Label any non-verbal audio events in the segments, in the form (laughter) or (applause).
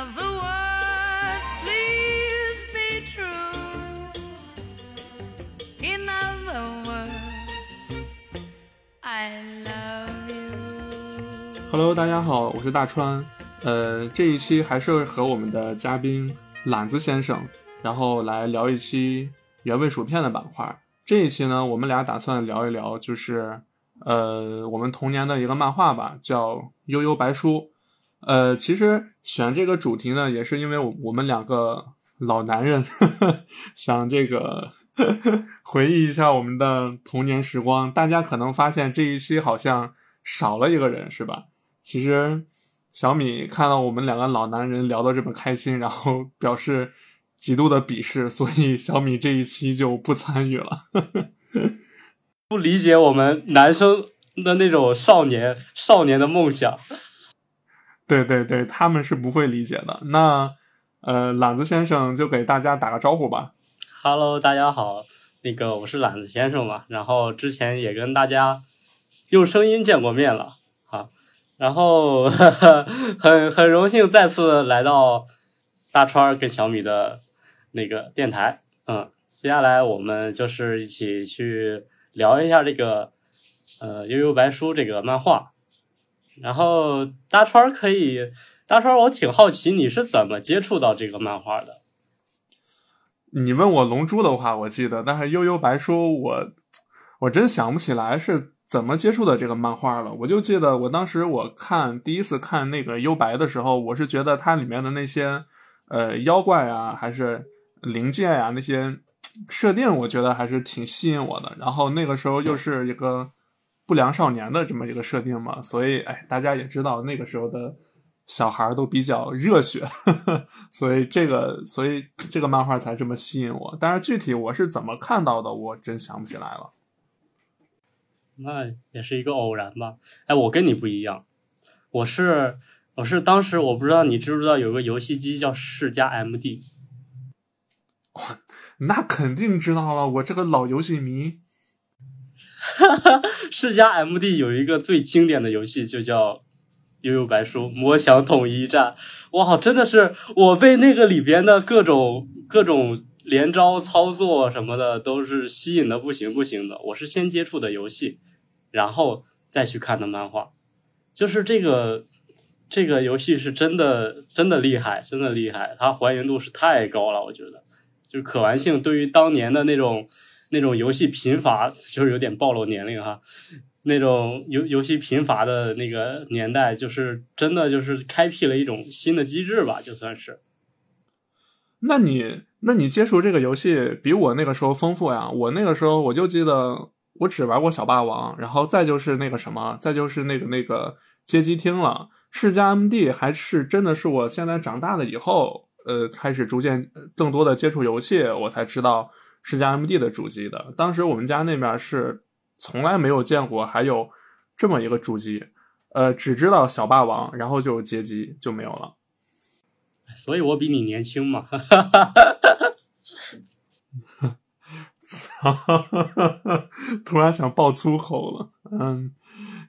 In other words, please be true. In other words, I love you. Hello，大家好，我是大川。呃，这一期还是和我们的嘉宾懒子先生，然后来聊一期原味薯片的板块。这一期呢，我们俩打算聊一聊，就是呃，我们童年的一个漫画吧，叫《悠悠白书》。呃，其实选这个主题呢，也是因为我我们两个老男人呵 (laughs) 呵想这个呵 (laughs) 呵回忆一下我们的童年时光。大家可能发现这一期好像少了一个人，是吧？其实小米看到我们两个老男人聊得这么开心，然后表示极度的鄙视，所以小米这一期就不参与了。(laughs) 不理解我们男生的那种少年少年的梦想。对对对，他们是不会理解的。那呃，懒子先生就给大家打个招呼吧。Hello，大家好，那个我是懒子先生嘛，然后之前也跟大家用声音见过面了啊，然后呵呵很很荣幸再次来到大川儿跟小米的那个电台，嗯，接下来我们就是一起去聊一下这个呃《悠悠白书》这个漫画，然后大川可以，大川我挺好奇你是怎么接触到这个漫画的。你问我《龙珠》的话，我记得，但是《悠悠白书》我我真想不起来是怎么接触的这个漫画了。我就记得我当时我看第一次看那个幽白的时候，我是觉得它里面的那些呃妖怪啊，还是灵界呀、那些设定，我觉得还是挺吸引我的。然后那个时候又是一个不良少年的这么一个设定嘛，所以哎，大家也知道那个时候的。小孩都比较热血，呵 (laughs) 呵所以这个，所以这个漫画才这么吸引我。但是具体我是怎么看到的，我真想不起来了。那也是一个偶然吧。哎，我跟你不一样，我是我是当时我不知道你知不知道有个游戏机叫世嘉 MD，那肯定知道了，我这个老游戏迷。哈 (laughs) 哈世嘉 MD 有一个最经典的游戏就叫。悠悠白书魔响统一战，哇，真的是我被那个里边的各种各种连招操作什么的都是吸引的不行不行的。我是先接触的游戏，然后再去看的漫画，就是这个这个游戏是真的真的厉害，真的厉害，它还原度是太高了，我觉得，就是可玩性对于当年的那种那种游戏贫乏，就是有点暴露年龄哈。那种游游戏贫乏的那个年代，就是真的就是开辟了一种新的机制吧，就算是。那你那你接触这个游戏比我那个时候丰富呀！我那个时候我就记得我只玩过小霸王，然后再就是那个什么，再就是那个那个街机厅了。世嘉 MD 还是真的是我现在长大了以后，呃，开始逐渐更多的接触游戏，我才知道世嘉 MD 的主机的。当时我们家那边是。从来没有见过还有这么一个主机，呃，只知道小霸王，然后就有街机，就没有了。所以我比你年轻嘛。哈哈哈突然想爆粗口了。嗯，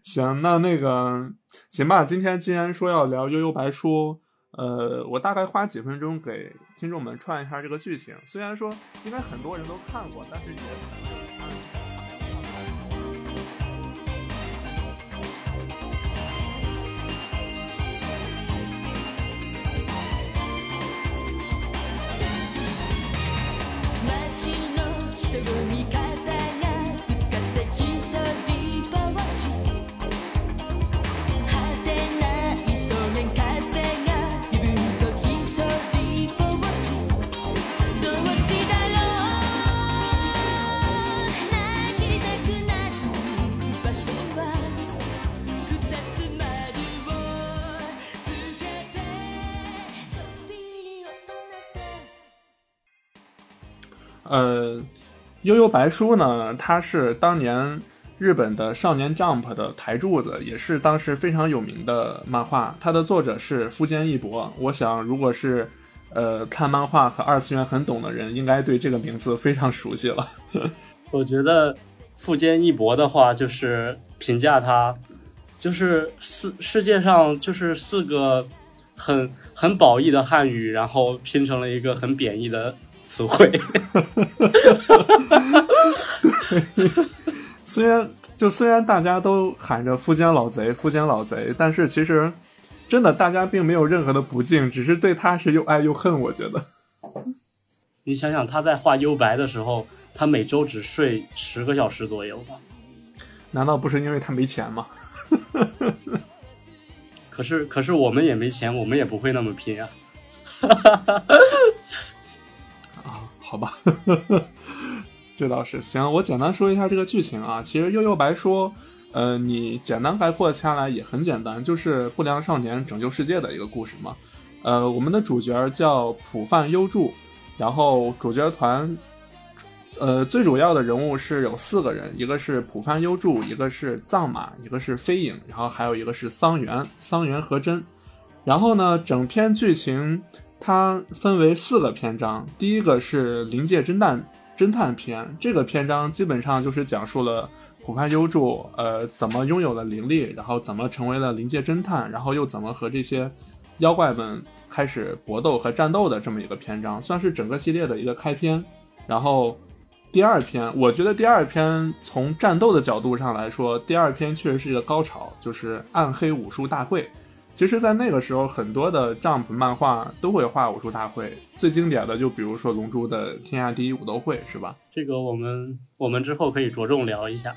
行，那那个行吧。今天既然说要聊《悠悠白书》，呃，我大概花几分钟给听众们串一下这个剧情。虽然说应该很多人都看过，但是也呃，悠悠白书呢，它是当年日本的少年 Jump 的台柱子，也是当时非常有名的漫画。它的作者是富坚义博。我想，如果是呃看漫画和二次元很懂的人，应该对这个名字非常熟悉了。(laughs) 我觉得富坚义博的话，就是评价他，就是四世界上就是四个很很褒义的汉语，然后拼成了一个很贬义的词汇。(laughs) 虽然就虽然大家都喊着富江老贼，富江老贼，但是其实真的大家并没有任何的不敬，只是对他是又爱又恨。我觉得，你想想他在画幽白的时候，他每周只睡十个小时左右吧？难道不是因为他没钱吗？(laughs) 可是可是我们也没钱，我们也不会那么拼啊。(laughs) 好吧。(laughs) 这倒是行，我简单说一下这个剧情啊。其实《悠悠白说》，呃，你简单概括下来也很简单，就是不良少年拯救世界的一个故事嘛。呃，我们的主角叫浦饭优助，然后主角团，呃，最主要的人物是有四个人，一个是浦饭优助，一个是藏马，一个是飞影，然后还有一个是桑原，桑原和真。然后呢，整篇剧情它分为四个篇章，第一个是临界侦探。侦探篇这个篇章基本上就是讲述了浦畔优助呃怎么拥有了灵力，然后怎么成为了临界侦探，然后又怎么和这些妖怪们开始搏斗和战斗的这么一个篇章，算是整个系列的一个开篇。然后第二篇，我觉得第二篇从战斗的角度上来说，第二篇确实是一个高潮，就是暗黑武术大会。其实，在那个时候，很多的 Jump 漫画都会画武术大会，最经典的就比如说《龙珠》的天下第一武斗会，是吧？这个我们我们之后可以着重聊一下。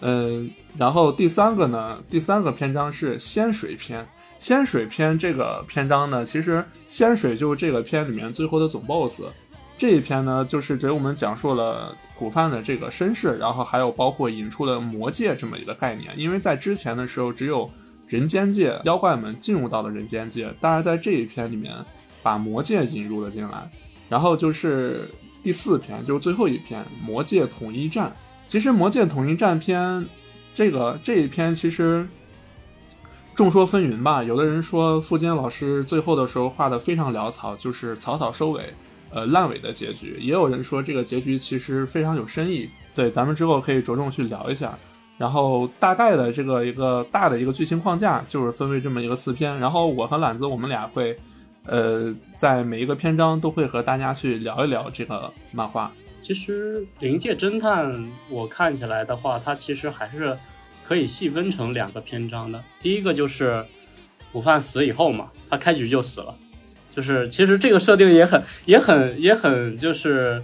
嗯，然后第三个呢，第三个篇章是仙水篇。仙水篇这个篇章呢，其实仙水就是这个篇里面最后的总 BOSS。这一篇呢，就是给我们讲述了古范的这个身世，然后还有包括引出了魔界这么一个概念，因为在之前的时候只有。人间界妖怪们进入到了人间界，当然在这一篇里面把魔界引入了进来，然后就是第四篇，就是最后一篇魔界统一战。其实魔界统一战篇这个这一篇其实众说纷纭吧，有的人说富坚老师最后的时候画的非常潦草，就是草草收尾，呃烂尾的结局。也有人说这个结局其实非常有深意，对，咱们之后可以着重去聊一下。然后大概的这个一个大的一个剧情框架就是分为这么一个四篇，然后我和懒子我们俩会，呃，在每一个篇章都会和大家去聊一聊这个漫画。其实《灵界侦探》我看起来的话，它其实还是可以细分成两个篇章的。第一个就是午饭死以后嘛，他开局就死了，就是其实这个设定也很也很也很就是。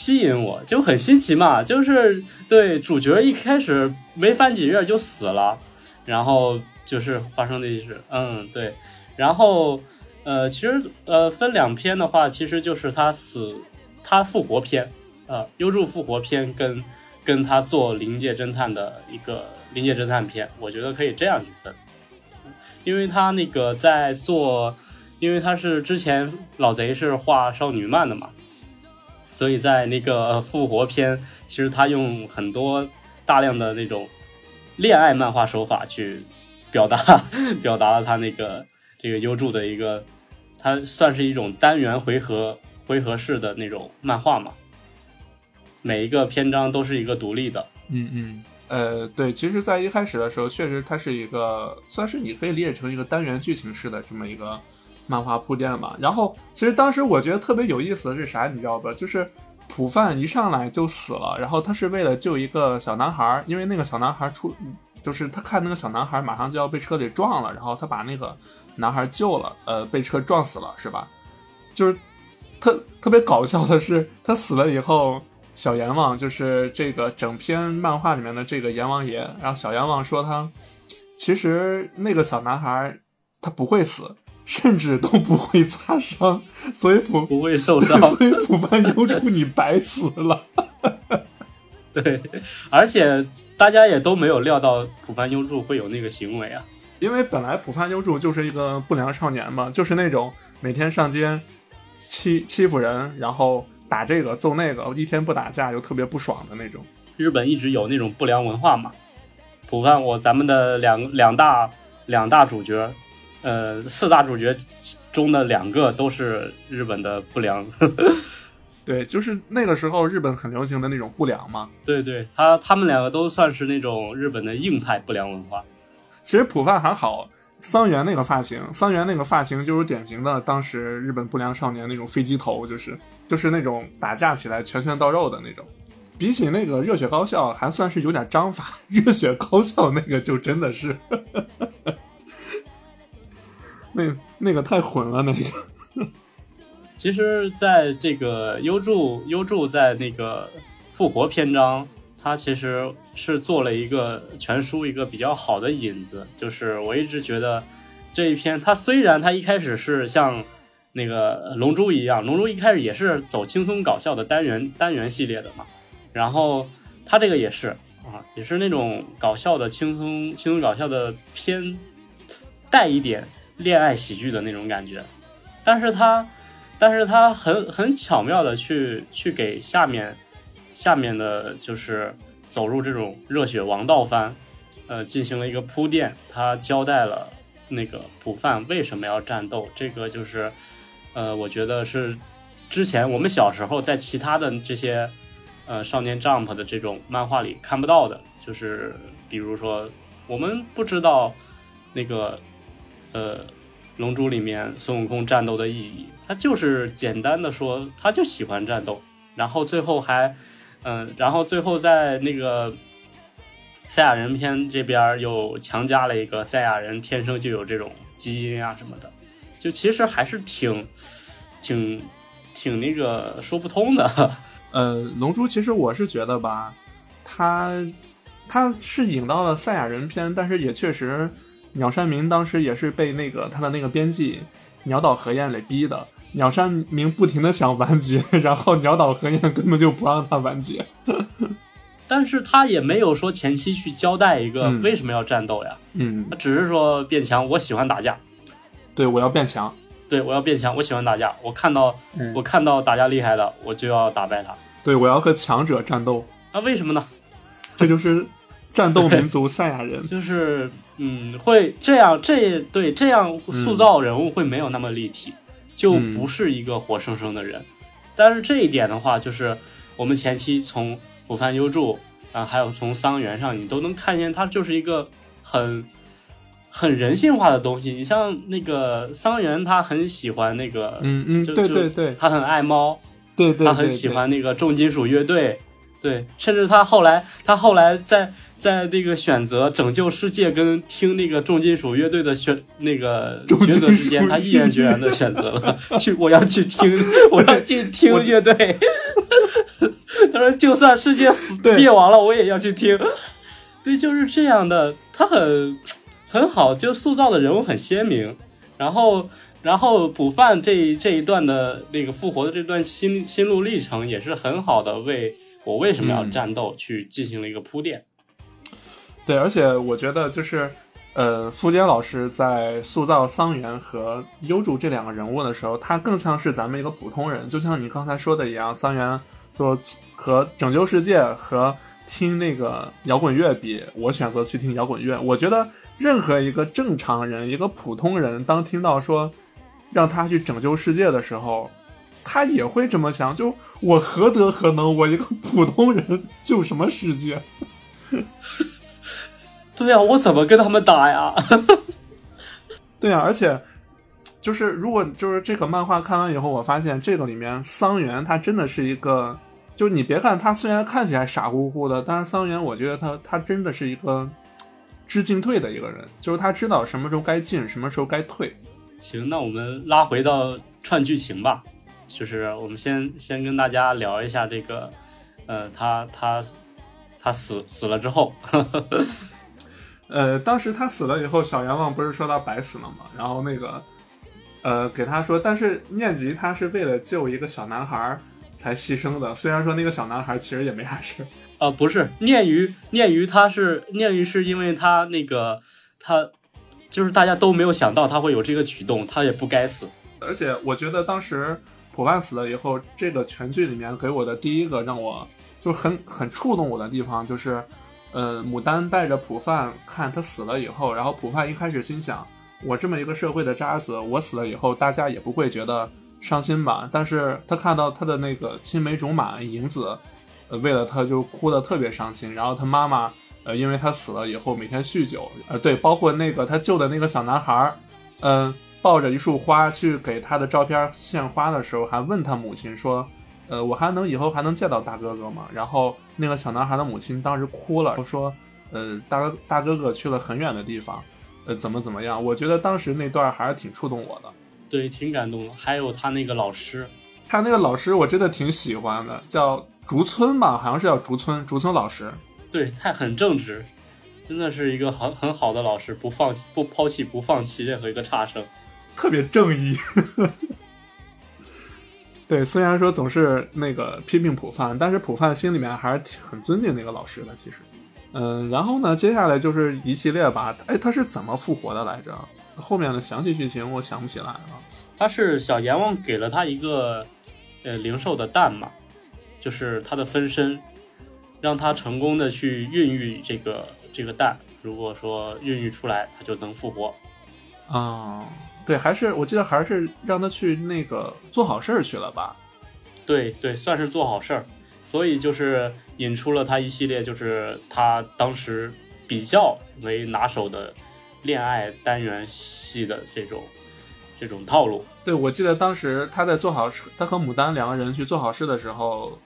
吸引我就很新奇嘛，就是对主角一开始没翻几页就死了，然后就是发生的一事，嗯对，然后呃其实呃分两篇的话，其实就是他死他复活篇，呃优助复活篇跟跟他做临界侦探的一个临界侦探篇，我觉得可以这样去分，因为他那个在做，因为他是之前老贼是画少女漫的嘛。所以在那个复活篇，其实他用很多大量的那种恋爱漫画手法去表达，(laughs) 表达了他那个这个优助的一个，它算是一种单元回合回合式的那种漫画嘛。每一个篇章都是一个独立的。嗯嗯，呃，对，其实，在一开始的时候，确实它是一个，算是你可以理解成一个单元剧情式的这么一个。漫画铺垫嘛，然后其实当时我觉得特别有意思的是啥，你知道吧？就是普范一上来就死了，然后他是为了救一个小男孩，因为那个小男孩出，就是他看那个小男孩马上就要被车给撞了，然后他把那个男孩救了，呃，被车撞死了，是吧？就是特特别搞笑的是，他死了以后，小阎王就是这个整篇漫画里面的这个阎王爷，然后小阎王说他其实那个小男孩他不会死。甚至都不会擦伤，所以普不会受伤，(laughs) 所以普凡优助你白死了。(laughs) 对，而且大家也都没有料到普凡优助会有那个行为啊，因为本来普凡优助就是一个不良少年嘛，就是那种每天上街欺欺负人，然后打这个揍那个，一天不打架就特别不爽的那种。日本一直有那种不良文化嘛，普凡我咱们的两两大两大主角。呃，四大主角中的两个都是日本的不良，(laughs) 对，就是那个时候日本很流行的那种不良嘛。对对，他他们两个都算是那种日本的硬派不良文化。其实普范还好，桑原那个发型，桑原那个发型就是典型的当时日本不良少年那种飞机头，就是就是那种打架起来拳拳到肉的那种。比起那个热血高校，还算是有点章法。(laughs) 热血高校那个就真的是，那那个太混了，那个。(laughs) 其实，在这个优助优助在那个复活篇章，他其实是做了一个全书一个比较好的引子。就是我一直觉得这一篇，它虽然它一开始是像那个龙珠一样，龙珠一开始也是走轻松搞笑的单元单元系列的嘛，然后它这个也是啊，也是那种搞笑的轻松轻松搞笑的偏带一点恋爱喜剧的那种感觉，但是他。但是他很很巧妙的去去给下面下面的，就是走入这种热血王道番，呃，进行了一个铺垫。他交代了那个普范为什么要战斗，这个就是，呃，我觉得是之前我们小时候在其他的这些呃少年 Jump 的这种漫画里看不到的，就是比如说我们不知道那个呃。龙珠里面孙悟空战斗的意义，他就是简单的说，他就喜欢战斗，然后最后还，嗯，然后最后在那个赛亚人篇这边又强加了一个赛亚人天生就有这种基因啊什么的，就其实还是挺，挺，挺那个说不通的。(laughs) 呃，龙珠其实我是觉得吧，他他是引到了赛亚人篇，但是也确实。鸟山明当时也是被那个他的那个编辑鸟岛和彦给逼的。鸟山明不停的想完结，然后鸟岛和彦根本就不让他完结。但是他也没有说前期去交代一个为什么要战斗呀。嗯，他只是说变强，我喜欢打架。对，我要变强。对，我要变强，我喜欢打架。我看到我看到打架厉害的，我就要打败他。对，我要和强者战斗。那为什么呢？这就是战斗民族赛亚人。(laughs) 就是。嗯，会这样，这对这样塑造人物会没有那么立体，就不是一个活生生的人。但是这一点的话，就是我们前期从浦饭优助啊，还有从桑原上，你都能看见他就是一个很很人性化的东西。你像那个桑原，他很喜欢那个，嗯嗯，对对对，他很爱猫，对对，他很喜欢那个重金属乐队，对，甚至他后来，他后来在。在那个选择拯救世界跟听那个重金属乐队的选那个抉择之间，他毅然决然的选择了 (laughs) 去，我要去听，(laughs) 我要去听乐队。(laughs) 他说，就算世界死灭亡了，我也要去听。对，就是这样的，他很很好，就塑造的人物很鲜明。然后，然后补饭这这一段的那个复活的这段心心路历程，也是很好的为我为什么要战斗去进行了一个铺垫。对，而且我觉得就是，呃，富坚老师在塑造桑原和优助这两个人物的时候，他更像是咱们一个普通人，就像你刚才说的一样，桑原说和拯救世界和听那个摇滚乐比，我选择去听摇滚乐。我觉得任何一个正常人，一个普通人，当听到说让他去拯救世界的时候，他也会这么想，就我何德何能，我一个普通人救什么世界？(laughs) 对呀，我怎么跟他们打呀？(laughs) 对呀，而且就是如果就是这个漫画看完以后，我发现这个里面桑原他真的是一个，就是你别看他虽然看起来傻乎乎的，但是桑原我觉得他他真的是一个知进退的一个人，就是他知道什么时候该进，什么时候该退。行，那我们拉回到串剧情吧，就是我们先先跟大家聊一下这个，呃，他他他死死了之后。(laughs) 呃，当时他死了以后，小阎王不是说他白死了吗？然后那个，呃，给他说，但是念吉他是为了救一个小男孩才牺牲的。虽然说那个小男孩其实也没啥事。呃，不是，念于念于他是念于是因为他那个他就是大家都没有想到他会有这个举动，他也不该死。而且我觉得当时普万死了以后，这个全剧里面给我的第一个让我就很很触动我的地方就是。呃，牡丹带着普范看他死了以后，然后普范一开始心想，我这么一个社会的渣子，我死了以后，大家也不会觉得伤心吧？但是他看到他的那个青梅竹马银子，为了他就哭得特别伤心。然后他妈妈呃，因为他死了以后每天酗酒，呃，对，包括那个他救的那个小男孩儿，嗯、抱着一束花去给他的照片献花的时候，还问他母亲说，呃，我还能以后还能见到大哥哥吗？然后那个小男孩的母亲当时哭了，说，呃，大哥大哥哥去了很远的地方，呃，怎么怎么样？我觉得当时那段还是挺触动我的。对，挺感动的。还有他那个老师，他那个老师我真的挺喜欢的，叫竹村吧，好像是叫竹村，竹村老师。对他很正直，真的是一个很很好的老师，不放弃、不抛弃、不放弃任何一个差生。特别正义。(laughs) 对，虽然说总是那个批评普范，但是普范心里面还是挺很尊敬那个老师的。其实，嗯，然后呢，接下来就是一系列吧。哎，他是怎么复活的来着？后面的详细剧情我想不起来了。他是小阎王给了他一个呃灵兽的蛋嘛，就是他的分身，让他成功的去孕育这个这个蛋。如果说孕育出来，他就能复活。啊、对，还是我记得还是让他去那个做好事儿去了吧？对对，算是做好事儿，所以就是引出了他一系列，就是他当时比较为拿手的恋爱单元戏的这种这种套路。对，我记得当时他在做好事，他和牡丹两个人去做好事的时候，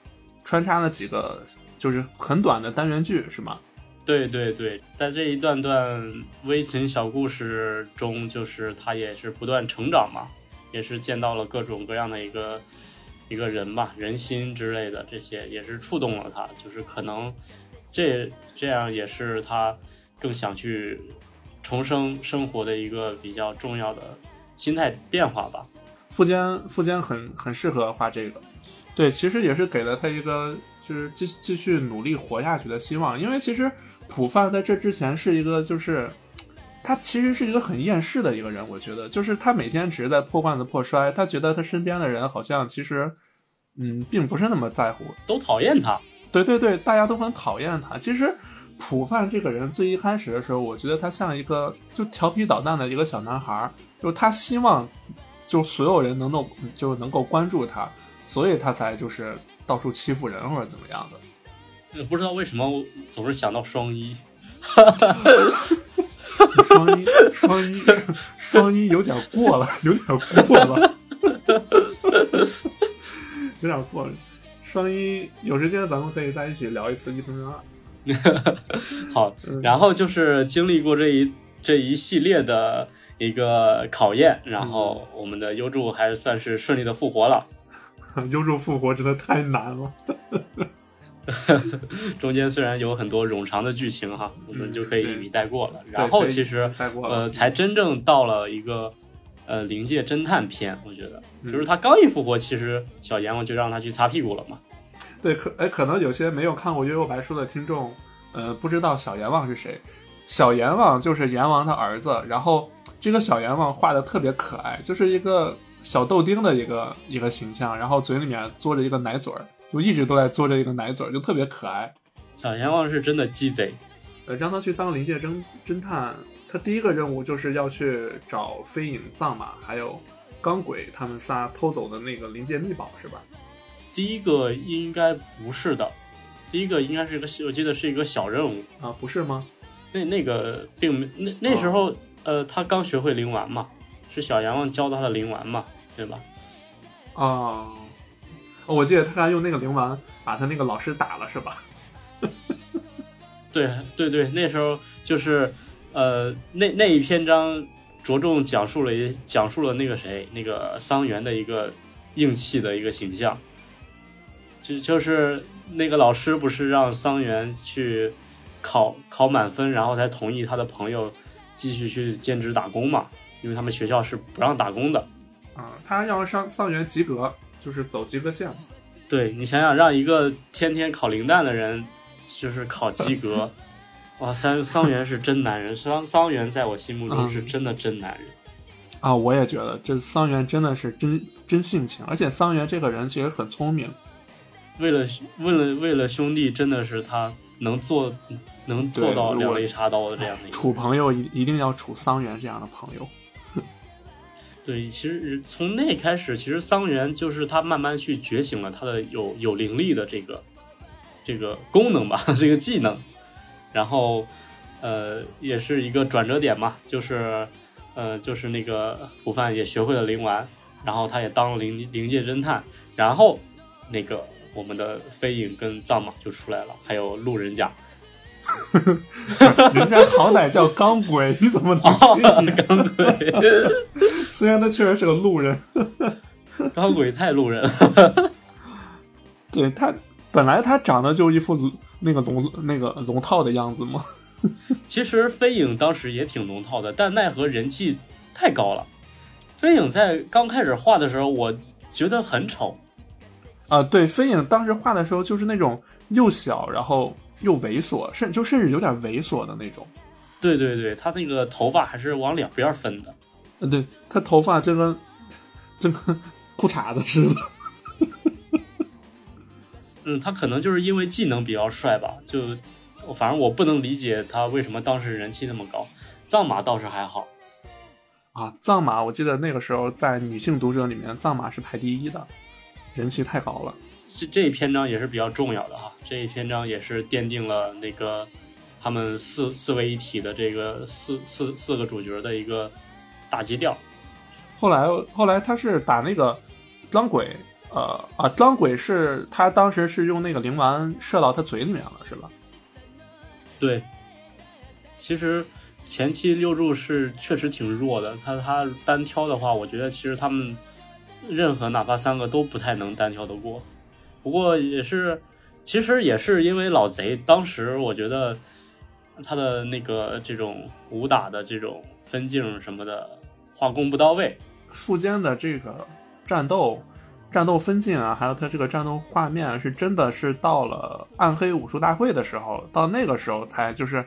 穿插了几个就是很短的单元剧，是吗？对对对，在这一段段微情小故事中，就是他也是不断成长嘛，也是见到了各种各样的一个一个人吧，人心之类的这些，也是触动了他，就是可能这这样也是他更想去重生生活的一个比较重要的心态变化吧。富坚富坚很很适合画这个，对，其实也是给了他一个就是继继续努力活下去的希望，因为其实普范在这之前是一个就是。他其实是一个很厌世的一个人，我觉得，就是他每天只是在破罐子破摔，他觉得他身边的人好像其实，嗯，并不是那么在乎，都讨厌他，对对对，大家都很讨厌他。其实普范这个人最一开始的时候，我觉得他像一个就调皮捣蛋的一个小男孩儿，就他希望就所有人能够就能够关注他，所以他才就是到处欺负人或者怎么样的。呃不知道为什么我总是想到双一。(laughs) 双一双一双一有点过了，有点过了，有点过了。双一有时间咱们可以在一起聊一次一分二。(laughs) 好嗯，然后就是经历过这一这一系列的一个考验，然后我们的优助还是算是顺利的复活了。(laughs) 优助复活真的太难了。(laughs) 中间虽然有很多冗长的剧情哈，我们就可以一笔带过了。然后其实呃，才真正到了一个呃灵界侦探片，我觉得嗯就是他刚一复活，其实小阎王就让他去擦屁股了嘛。对，可哎，可能有些没有看过《月幽白书》的听众，呃，不知道小阎王是谁。小阎王就是阎王的儿子，然后这个小阎王画的特别可爱，就是一个小豆丁的一个一个形象，然后嘴里面嘬着一个奶嘴儿，就一直都在嘬着一个奶嘴儿，就特别可爱。小阎王是真的鸡贼，呃，让他去当灵界侦侦探，他第一个任务就是要去找飞影、藏马还有钢鬼他们仨偷走的那个灵界秘宝，是吧？第一个应该不是的，第一个应该是一个我记得是一个小任务。啊，不是吗？那那个并没那那时候、呃，他刚学会灵丸嘛，是小阎王教他的灵丸嘛，对吧？哦，我记得他还用那个灵丸把他那个老师打了，是吧？对对对，那时候就是呃，那那一篇章着重讲述了一讲述了那个谁那个桑园的一个硬气的一个形象，就就是那个老师不是让桑园去考考满分，然后才同意他的朋友继续去兼职打工嘛，因为他们学校是不让打工的。啊、他要上桑元及格，就是走及格线嘛。对你想想，让一个天天考零蛋的人，就是考及格，(laughs) 哇，桑桑园是真男人，桑桑园在我心目中是真的真男人。啊，我也觉得这桑园真的是真真性情，而且桑园这个人其实很聪明。为了为了为了兄弟，真的是他能做能做到两肋插刀的这样的一个。处朋友一一定要处桑园这样的朋友。对，其实从那开始，其实桑园就是他慢慢去觉醒了他的有有灵力的这个这个功能吧，(laughs) 这个技能。然后呃也是一个转折点嘛，就是呃就是那个普范也学会了灵丸，然后他也当了灵灵界侦探，然后那个我们的飞影跟藏马就出来了，还有路人甲。(laughs) 人家好歹叫钢轨，(laughs) 你怎么能？钢轨，(laughs) 虽然他确实是个路人，钢轨太路人了。对他本来他长得就一副那个龙那个龙套的样子嘛。其实飞影当时也挺龙套的，但奈何人气太高了。飞影在刚开始画的时候，我觉得很丑。啊、对，飞影当时画的时候就是那种又小，然后又猥琐，甚就甚至有点猥琐的那种。对对对，他那个头发还是往两边分的。呃，对他头发真跟真跟裤衩子似的。嗯，他可能就是因为技能比较帅吧，就反正我不能理解他为什么当时人气那么高。藏马倒是还好，啊，藏马，我记得那个时候在女性读者里面，藏马是排第一的，人气太高了。这这一篇章也是比较重要的哈，这一篇章也是奠定了那个他们四四位一体的这个四四四个主角的一个大基调。后来后来他是打那个张鬼，呃啊，张鬼是他当时是用那个灵丸射到他嘴里面了，是吧？对，其实前期六柱是确实挺弱的，他他单挑的话，我觉得其实他们任何哪怕三个都不太能单挑得过。不过也是，其实也是因为老贼当时我觉得他的那个这种武打的这种分镜什么的画工不到位。富坚的这个战斗、战斗分镜啊，还有他这个战斗画面，是真的是到了暗黑武术大会的时候，到那个时候才就是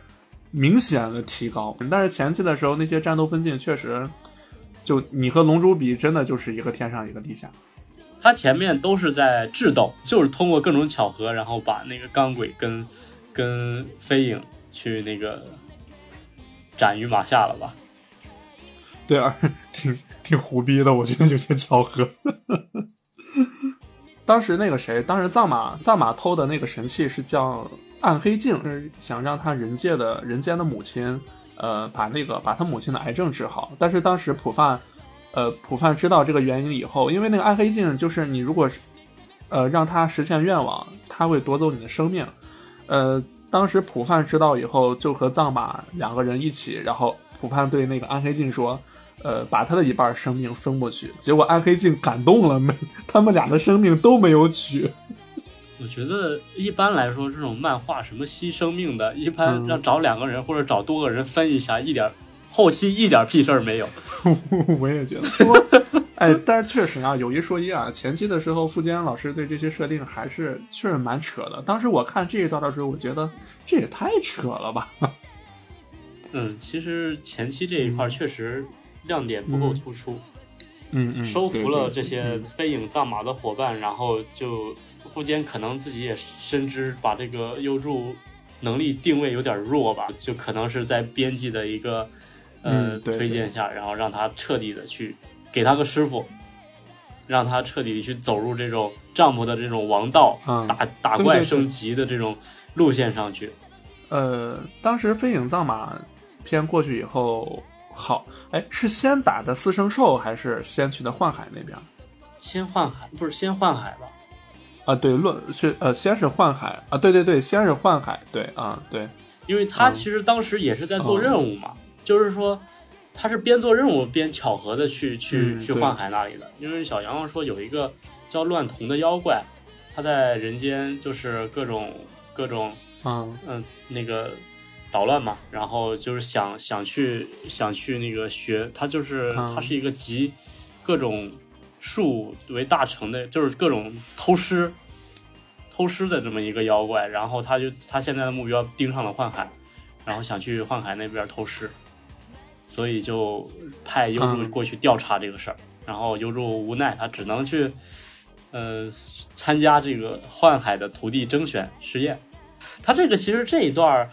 明显的提高。但是前期的时候，那些战斗分镜确实，就你和龙珠比，真的就是一个天上一个地下。他前面都是在智斗，就是通过各种巧合，然后把那个钢轨跟跟飞影去那个斩于马下了吧？对，而挺挺胡逼的，我觉得有些巧合。(laughs) 当时那个谁，当时藏马藏马偷的那个神器是叫暗黑镜，是想让他人界的人间的母亲，呃，把那个把他母亲的癌症治好。但是当时普范，呃，普范知道这个原因以后，因为那个暗黑镜就是你如果是，呃，让他实现愿望，他会夺走你的生命。呃，当时普范知道以后，就和藏马两个人一起，然后普范对那个暗黑镜说。呃，把他的一半生命分过去，结果暗黑镜感动了，没，(laughs) 他们俩的生命都没有取。我觉得一般来说，这种漫画什么牺生命的，一般嗯让找两个人或者找多个人分一下，一点后期一点屁事儿没有。(laughs) 我也觉得，(laughs) 哎，但是确实啊，有一说一啊，前期的时候，富坚老师对这些设定还是确实蛮扯的。当时我看这一段的时候，我觉得这也太扯了吧。(laughs) 嗯，其实前期这一块确实亮点不够突出，嗯嗯，收服了这些飞影藏马的伙伴，然后就富坚可能自己也深知把这个优助能力定位有点弱吧，就可能是在编辑的一个呃、嗯对推荐一下，然后让他彻底的去给他个师傅，让他彻底的去走入这种丈夫的这种王道，嗯打打怪升级的这种路线上去。呃，当时飞影藏马篇过去以后，好，哎，是先打的四圣兽，还是先去的幻海那边？先幻海不是先幻海吧？啊，对，论是呃，先是幻海啊，对对对，先是幻海，对啊，对，因为他嗯其实当时也是在做任务嘛，就是说他是边做任务边巧合的去去、去幻海那里的。因为小杨说有一个叫乱童的妖怪，他在人间就是各种各种嗯嗯、那个捣乱嘛，然后就是想想去想去那个学，他就是、嗯他是一个集各种术为大成的，就是各种偷师偷师的这么一个妖怪，然后他就他现在的目标盯上了幻海，然后想去幻海那边偷师，所以就派优助嗯。过去调查这个事儿，然后优助无奈，他只能去呃参加这个幻海的徒弟征选实验。他这个其实这一段儿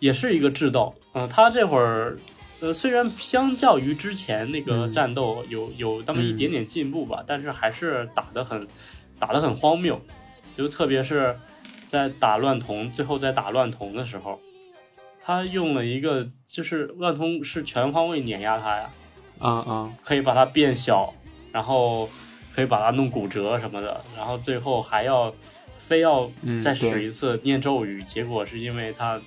也是一个智斗，嗯、他这会儿呃虽然相较于之前那个嗯。战斗有有那么一点点进步吧，但是还是打得很打得很荒谬，就特别是在打乱童最后在打乱童的时候，他用了一个，就是万通是全方位碾压他呀，啊啊，可以把它变小，然后可以把它弄骨折什么的，然后最后还要非要嗯再使一次念咒语，结果是因为他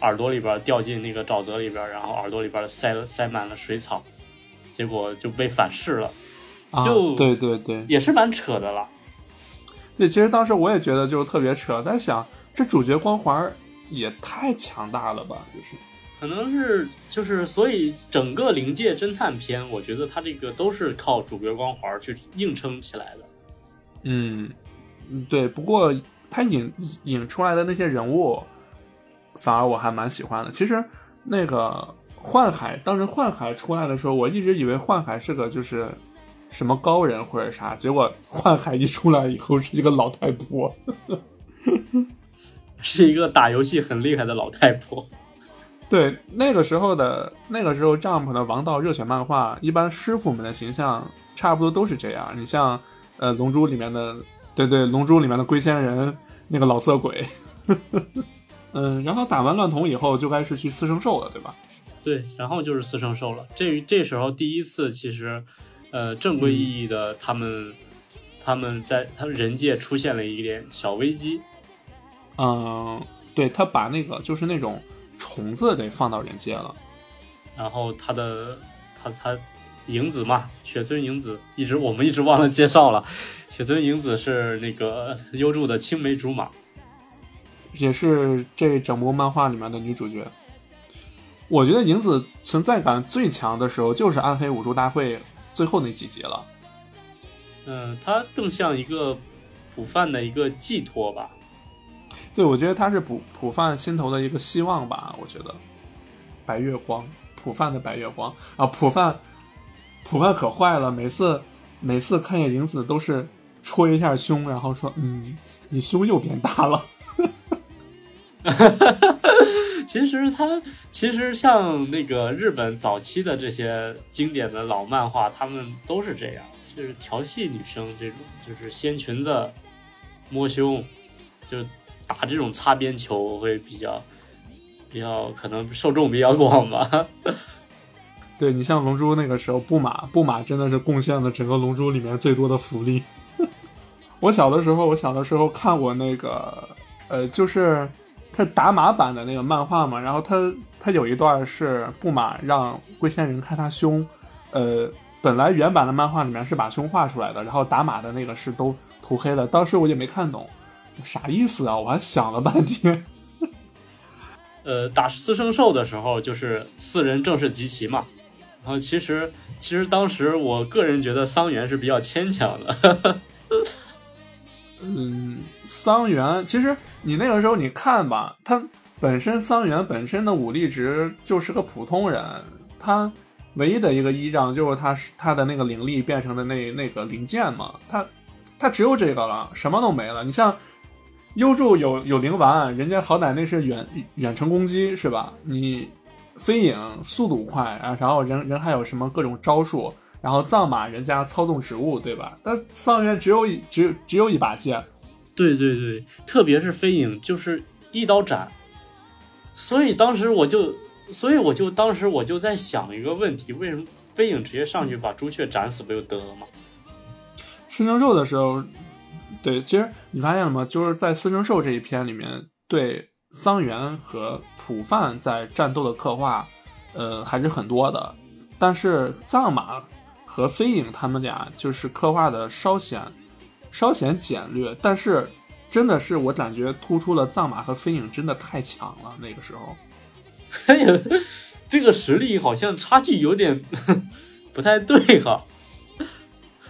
耳朵里边掉进那个沼泽里边，然后耳朵里边塞了塞满了水草，结果就被反噬了，啊就对对对。也是蛮扯的了。对，其实当时我也觉得就是特别扯，但是想这主角光环也太强大了吧，就是。可能是就是，所以整个灵界侦探片，我觉得它这个都是靠主角光环去硬撑起来的。嗯，嗯对。不过他引引出来的那些人物，反而我还蛮喜欢的。其实那个幻海，当时幻海出来的时候，我一直以为幻海是个就是什么高人或者啥，结果幻海一出来以后是一个老太婆。是一个打游戏很厉害的老太婆。对，那个时候的那个时候，Jump 的王道热血漫画，一般师傅们的形象差不多都是这样。你像呃《龙珠》里面的，对对，《龙珠》里面的龟仙人那个老色鬼，(laughs) 嗯，然后打完乱童以后，就该是去四圣兽了，对吧？对，然后就是四圣兽了。这这时候第一次，其实，呃，正规意义的他们，他们在他们人界出现了一点小危机。嗯，对他把那个就是那种虫子得放到人界了。然后他的他他影子嘛，雪村影子，一直我们一直忘了介绍了。雪村影子是那个优助的青梅竹马。也是这整部漫画里面的女主角。我觉得影子存在感最强的时候，就是《暗黑武术大会》最后那几集了。嗯，它更像一个普饭的一个寄托吧。对，我觉得他是普普范心头的一个希望吧。我觉得白月光，普范的白月光啊，普范，普范可坏了，每次每次看见影子都是戳一下胸，然后说：“嗯，你胸又变大了。(laughs) 其实他其实像那个日本早期的这些经典的老漫画，他们都是这样，就是调戏女生这种，就是掀裙子、摸胸，就打这种擦边球会比较比较可能受众比较广吧。对你像《龙珠》那个时候，布马布马真的是贡献了整个《龙珠》里面最多的福利。(laughs) 我小的时候，我小的时候看过那个，呃，就是他打码版的那个漫画嘛，然后他他有一段是布马让龟仙人看他胸，呃，本来原版的漫画里面是把胸画出来的，然后打码的那个是都涂黑了，当时我也没看懂啥意思啊，我还想了半天。(laughs) 呃，打四圣兽的时候，就是四人正式集齐嘛。然后其实其实当时我个人觉得桑原是比较牵强的。(laughs) 嗯，桑原其实你那个时候你看吧，他本身桑原本身的武力值就是个普通人，他唯一的一个依仗就是他他的那个灵力变成的那那个灵剑嘛，他他只有这个了，什么都没了。你像优助有有灵丸，人家好歹那是远远程攻击是吧？你飞影速度快啊，然后人人还有什么各种招数。然后藏马人家操纵植物，对吧？但桑园只有一只有只有一把剑，对对对，特别是飞影就是一刀斩，所以当时我就，所以我就当时我就在想一个问题：为什么飞影直接上去把朱雀斩死不就得了吗？四圣兽的时候，对，其实你发现了吗？就是在四圣兽这一篇里面，对桑原和普范在战斗的刻画，呃，还是很多的。但是藏马和飞影他们俩就是刻画的稍显稍显简略，但是真的是我感觉突出了藏马和飞影真的太强了。那个时候，(laughs) 这个实力好像差距有点 (laughs) 不太对哈。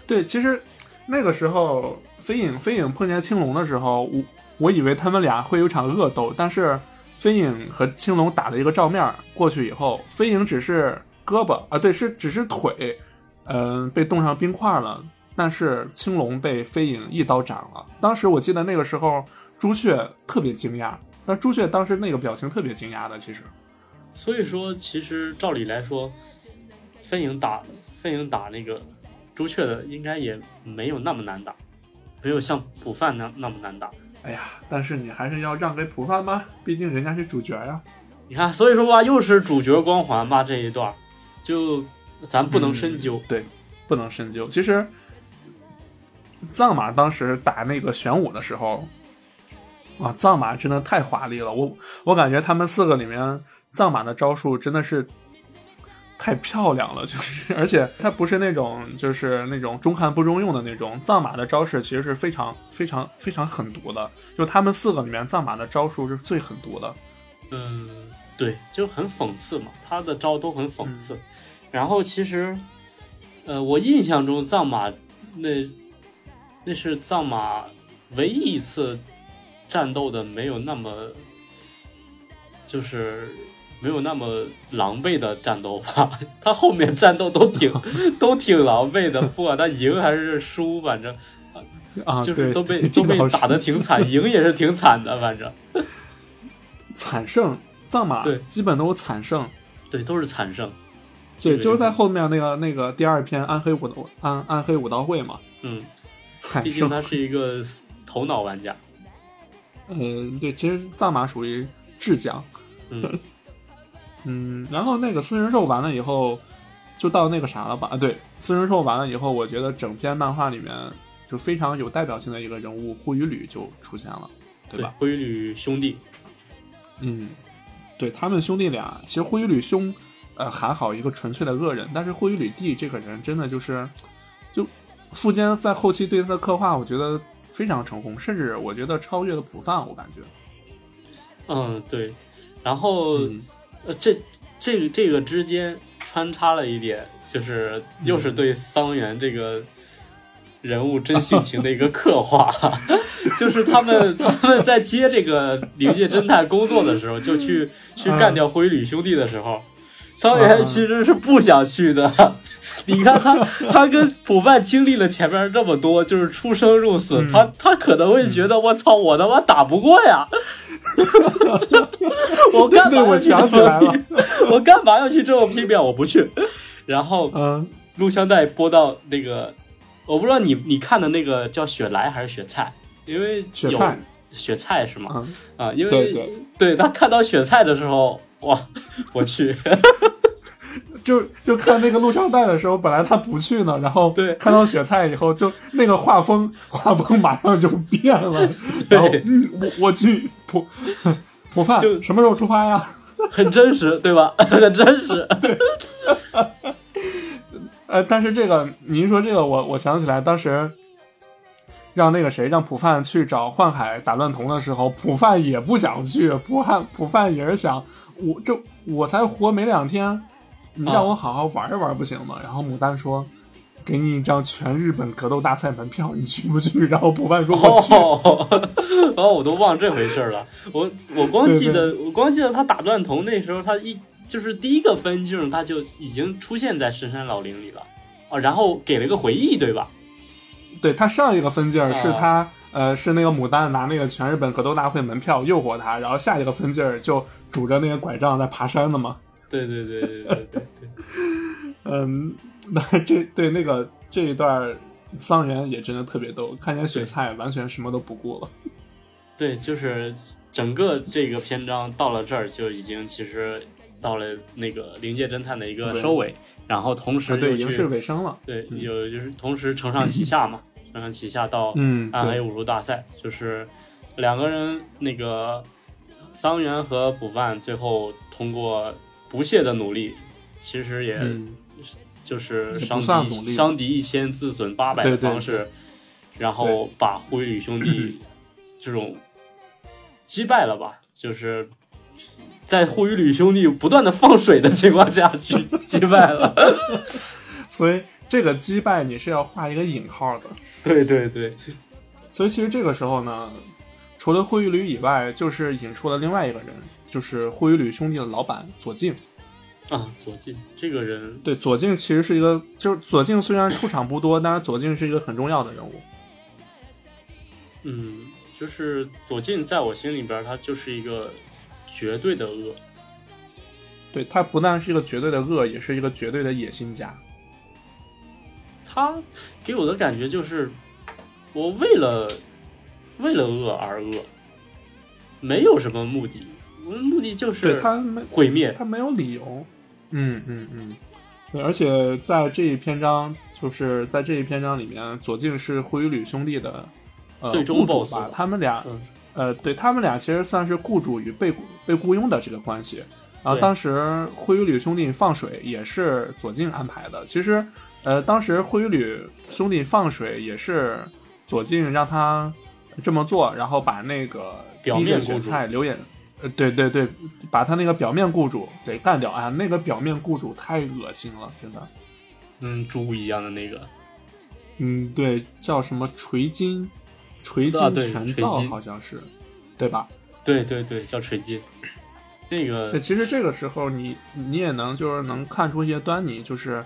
对，其实那个时候飞影飞影碰见青龙的时候，我我以为他们俩会有场恶斗，但是飞影和青龙打了一个照面过去以后，飞影只是胳膊啊，对，是只是腿，嗯、被冻上冰块了，但是青龙被飞影一刀斩了。当时我记得那个时候朱雀特别惊讶，但朱雀当时那个表情特别惊讶的，其实。所以说，其实照理来说，飞影打飞影打那个朱雀的，应该也没有那么难打，没有像普范那那么难打。哎呀，但是你还是要让给普范吧，毕竟人家是主角呀、你看，所以说吧，又是主角光环吧这一段，就咱不能深究。对，不能深究。其实，藏马当时打那个玄武的时候，哇，藏马真的太华丽了。我我感觉他们四个里面，藏马的招数真的是太漂亮了，就是 (laughs) 而且它不是那种就是那种中看不中用的那种，藏马的招式其实是非常非常非常狠毒的。就他们四个里面，藏马的招数是最狠毒的。嗯，对，就很讽刺嘛，他的招都很讽刺。然后其实，呃，我印象中藏马那那是藏马唯一一次战斗的没有那么就是没有那么狼狈的战斗吧。(laughs) 他后面战斗都挺 (laughs) 都挺狼狈的，不管他赢还是输，反正啊，就是都被对 (laughs) 都被打的挺惨，赢也是挺惨的，反正惨胜，藏马对基本都是惨胜。对，都是惨胜。对，对就是在后面那个那个第二篇暗黑武道暗暗黑武道会嘛，嗯，惨胜。毕竟他是一个头脑玩家。嗯，对，其实藏马属于智将。嗯嗯，然后那个四人兽完了以后，就到那个啥了吧？啊，对，四人兽完了以后，我觉得整篇漫画里面就非常有代表性的一个人物护羽吕就出现了，对吧？灰吕兄弟，嗯，对他们兄弟俩，其实灰羽吕兄，呃，还好一个纯粹的恶人，但是灰羽吕弟这个人真的就是，就富坚在后期对他的刻画，我觉得非常成功，甚至我觉得超越了普范，我感觉。嗯，对。然后、嗯呃，这这个这个之间穿插了一点，就是又是对桑原这个人物真性情的一个刻画，(laughs) 就是他们他们在接这个灵界侦探工作的时候，就去去干掉灰吕兄弟的时候，桑原其实是不想去的。(laughs) 你看他，他跟普范经历了前面这么多，就是出生入死，嗯。他他可能会觉得我操，我他妈打不过呀，我干嘛，我要去想起来了，我干嘛要去这么拼命？我不去。然后嗯，录像带播到那个，我不知道你你看的那个叫雪莱还是雪菜，因为有雪菜，雪菜是吗？嗯，啊，因为对对。对他看到雪菜的时候，哇，(laughs) 我去，(laughs) 就就看那个录像带的时候，本来他不去呢，然后对看到雪菜以后，就那个画风画风马上就变了，(laughs) 然后嗯，我我去普普范就什么时候出发呀？很真实，对吧？很真实。呃，但是这个您说这个，我我想起来当时让那个谁让普范去找幻海打乱童的时候，普范也不想去，普汉普范也是想我这我才活没两天，你让我好好玩一玩不行吗？然后牡丹说。给你一张全日本格斗大赛门票，你去不去？然后不办说我去。哦，哦，我都忘这回事了。我我光记得，对我光记得他打断头那时候，他一就是第一个分镜，他就已经出现在深山老林里了。哦，然后给了个回忆，对吧？对他上一个分镜儿是啊他、呃是那个牡丹拿那个全日本格斗大会门票诱惑他，然后下一个分镜就拄着那个拐杖在爬山的嘛。对对对对对对对。嗯，(laughs) 那这对那个这一段桑原也真的特别逗，看见雪菜完全什么都不顾了。对，就是整个这个篇章到了这儿就已经其实到了那个灵界侦探的一个收尾，然后同时啊，对，已经是尾声了。对嗯有就是同时承上启下嘛，(laughs) 承上启下到暗黑武术大赛，就是两个人那个桑原和补办最后通过不懈的努力，其实也嗯，就是伤敌伤敌一千自损八百的对对方式，然后把灰吕兄弟 (clears throat) 这种击败了吧，就是。在灰旅兄弟不断的放水的情况下去 (laughs) 击败了，(laughs) 所以这个击败你是要画一个引号的。对对对，所以其实这个时候呢，除了灰羽吕以外，就是引出了另外一个人，就是灰羽吕兄弟的老板左静。啊，左静这个人对，左静其实是一个，就是左静虽然出场不多，但是左静是一个很重要的人物。嗯，就是左静在我心里边，他就是一个绝对的恶。对他不但是一个绝对的恶，也是一个绝对的野心家。他给我的感觉就是，我为了为了恶而恶，没有什么目的，我的目的就对是他没毁灭。他没有理由。嗯嗯嗯，对，而且在这一篇章，就是在这一篇章里面，左近是灰羽吕兄弟的呃最终雇主 boss 吧，他们俩嗯呃，对他们俩其实算是雇主与被被雇佣的这个关系。然后当时灰羽吕兄弟放水也是左近安排的。其实，呃，当时灰羽吕兄弟放水也是左近让他这么做，然后把那个表面雇主菜刘演，呃，对对对，把他那个表面雇主给干掉啊！那个表面雇主太恶心了，真的。嗯，猪一样的那个，嗯，对，叫什么锤金，锤金全造好像是，对吧？对对对，叫锤金。(clears throat) 那个对，其实这个时候你你也能就是能看出一些端倪，就是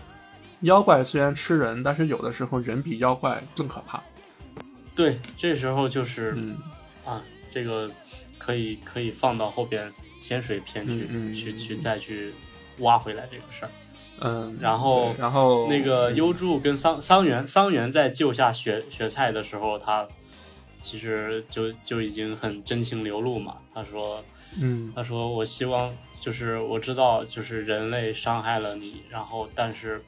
妖怪虽然吃人，但是有的时候人比妖怪更可怕。对，这时候就是、嗯啊，这个可以可以放到后边仙水篇去、去去嗯再去挖回来这个事儿。嗯，然后然后那个嗯优助跟桑桑原桑原在救下雪雪菜的时候，他其实就就已经很真情流露嘛。他说嗯他说我希望就是我知道就是人类伤害了你，然后但是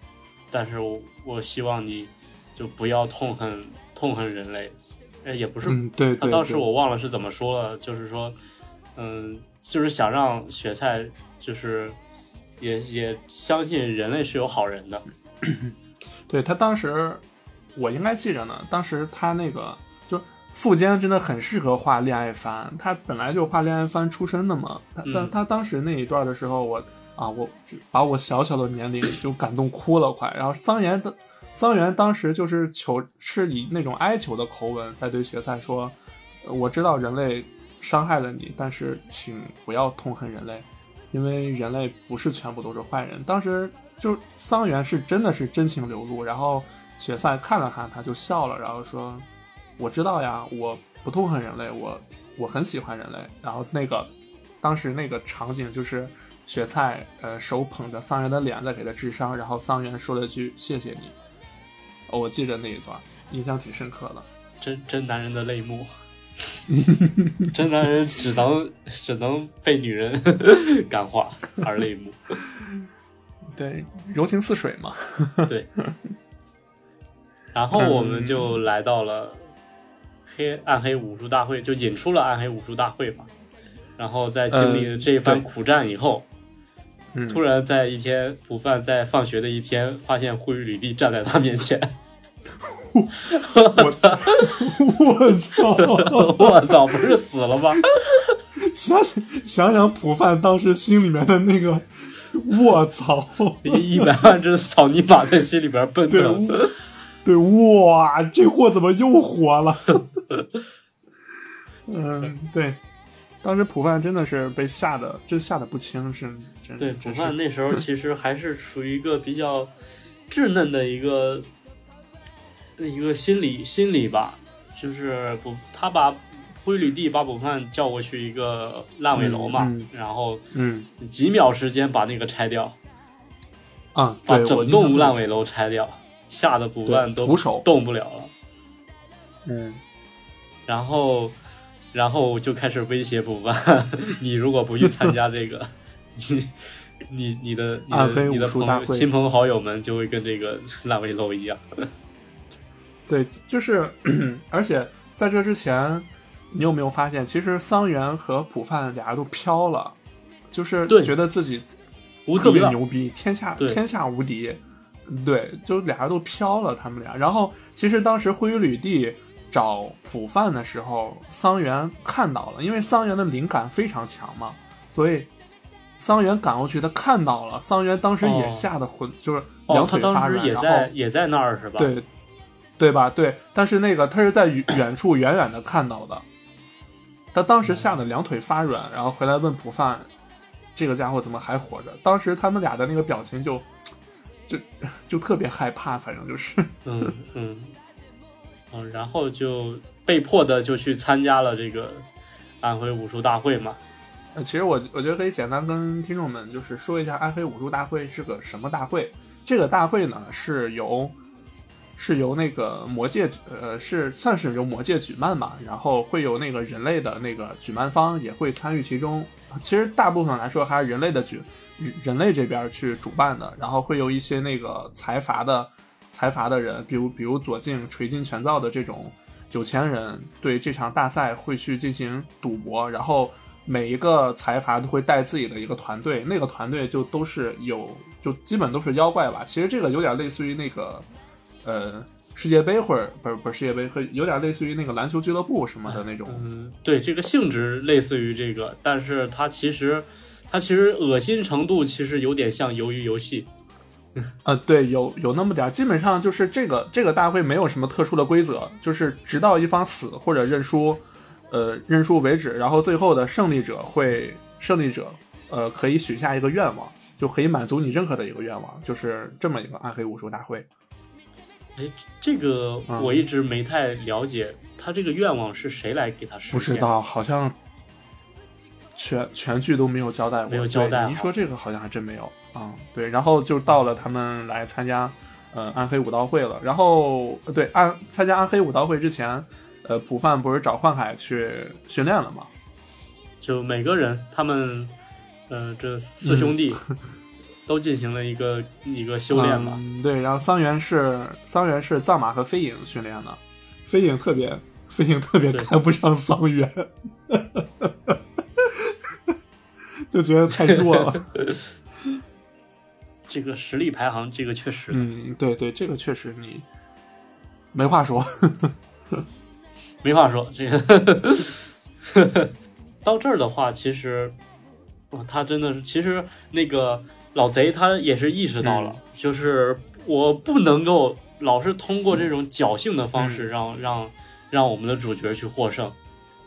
但是我我希望你就不要痛恨痛恨人类，呃也不是嗯对对，他当时我忘了是怎么说了，就是说，嗯，就是想让雪菜就是也也相信人类是有好人的，(clears throat) 对他当时我应该记着呢，当时他那个就富坚真的很适合画恋爱番，他本来就画恋爱番出身的嘛。他嗯但他当时那一段的时候，我啊我把我小小的年龄就感动哭了快。然后桑岩的桑原当时就是求是以那种哀求的口吻在对雪菜说：“我知道人类伤害了你，但是请不要痛恨人类，因为人类不是全部都是坏人。”当时就桑原是真的是真情流露，然后雪菜看了看他就笑了，然后说：“我知道呀，我不痛恨人类，我我很喜欢人类。”然后那个当时那个场景就是雪菜呃手捧着桑原的脸在给他治伤，然后桑原说了句“谢谢你”，哦，我记着那一段，印象挺深刻的。真真男人的泪目，(laughs) 真男人只能 (laughs) 只能被女人 (laughs) 感化而泪目，对，柔情似水嘛。对。然后我们就来到了黑暗黑武术大会，就引出了暗黑武术大会嘛。然后在经历了这一番苦战以后，嗯，突然在一天，普范在放学的一天，发现呼吁履历站在他面前。我操我操！我操，不是死了吗？想想想普范当时心里面的那个，我操！一一百万只草泥马在心里边奔对腾。对，哇，这货怎么又活了？(laughs) 嗯，对，当时普范真的是被吓得，真吓得不轻，是真对，普真是。范那时候其实还是处于一个比较稚嫩的一个一个心理心理吧，就是不他把灰吕地把普范叫过去一个烂尾楼嘛，嗯嗯。然后嗯。几秒时间把那个拆掉，啊，把整栋烂尾楼拆掉，吓得普范都手动不了了。嗯，然后，然后就开始威胁普范，(laughs) 你如果不去参加这个，你你你的你的你的朋亲朋好友们就会跟这个烂尾楼一样。(laughs) 对，就是，而且在这之前，你有没有发现，其实桑原和浦范俩人都飘了，就是觉得自己特，别牛逼，天下天下无敌。对，就俩人都飘了，他们俩。然后其实当时灰羽吕地找浦范的时候，桑原看到了，因为桑原的灵感非常强嘛，所以桑原赶过去，他看到了，桑原当时也哦吓得浑，就是哦，两腿发软，也在也在那儿是吧？对，对吧？对，但是那个他是在远远处远远的看到的，他当时吓得两腿发软，然后回来问普范，这个家伙怎么还活着？当时他们俩的那个表情就就就特别害怕，反正就是，嗯嗯嗯，然后就被迫的就去参加了这个安徽武术大会嘛。其实我我觉得可以简单跟听众们就是说一下安徽武术大会是个什么大会。这个大会呢是由是由那个魔界呃是算是由魔界举办吧，然后会有那个人类的那个举办方也会参与其中。其实大部分来说还是人类的举人类这边去主办的，然后会有一些那个财阀的财阀的人，比如比如左近垂金全造的这种有钱人，对这场大赛会去进行赌博，然后每一个财阀都会带自己的一个团队，那个团队就都是有就基本都是妖怪吧。其实这个有点类似于那个呃世界杯或者不是不是世界杯，和有点类似于那个篮球俱乐部什么的那种。嗯，对，这个性质类似于这个，但是它其实它其实恶心程度其实有点像鱿鱼游戏。呃，对，有有那么点儿，基本上就是这个这个大会没有什么特殊的规则，就是直到一方死或者认输，呃，认输为止，然后最后的胜利者会胜利者呃可以许下一个愿望，就可以满足你任何的一个愿望，就是这么一个暗黑武术大会。哎，这个嗯我一直没太了解，他这个愿望是谁来给他实现？不知道，好像全全剧都没有交代过，没有交代好对你一说这个好像还真没有啊、对，然后就到了他们来参加呃暗黑武道会了。然后呃对暗参加暗黑武道会之前，呃，普范不是找幻海去训练了吗？就每个人他们，呃，这四兄弟嗯 (laughs) 都进行了一个一个修炼嘛。嗯，对，然后桑原是桑原是藏马和飞影训练的，飞影特别飞影特别对看不上桑原，(laughs) 就觉得太弱了。(laughs) 这个实力排行，这个确实，嗯，对对，这个确实你没话说。没话说。这个 (laughs) 到这儿的话，其实，哇，他真的是，其实那个老贼他也是意识到了，嗯就是我不能够老是通过这种侥幸的方嗯式让、让让我们的主角去获胜，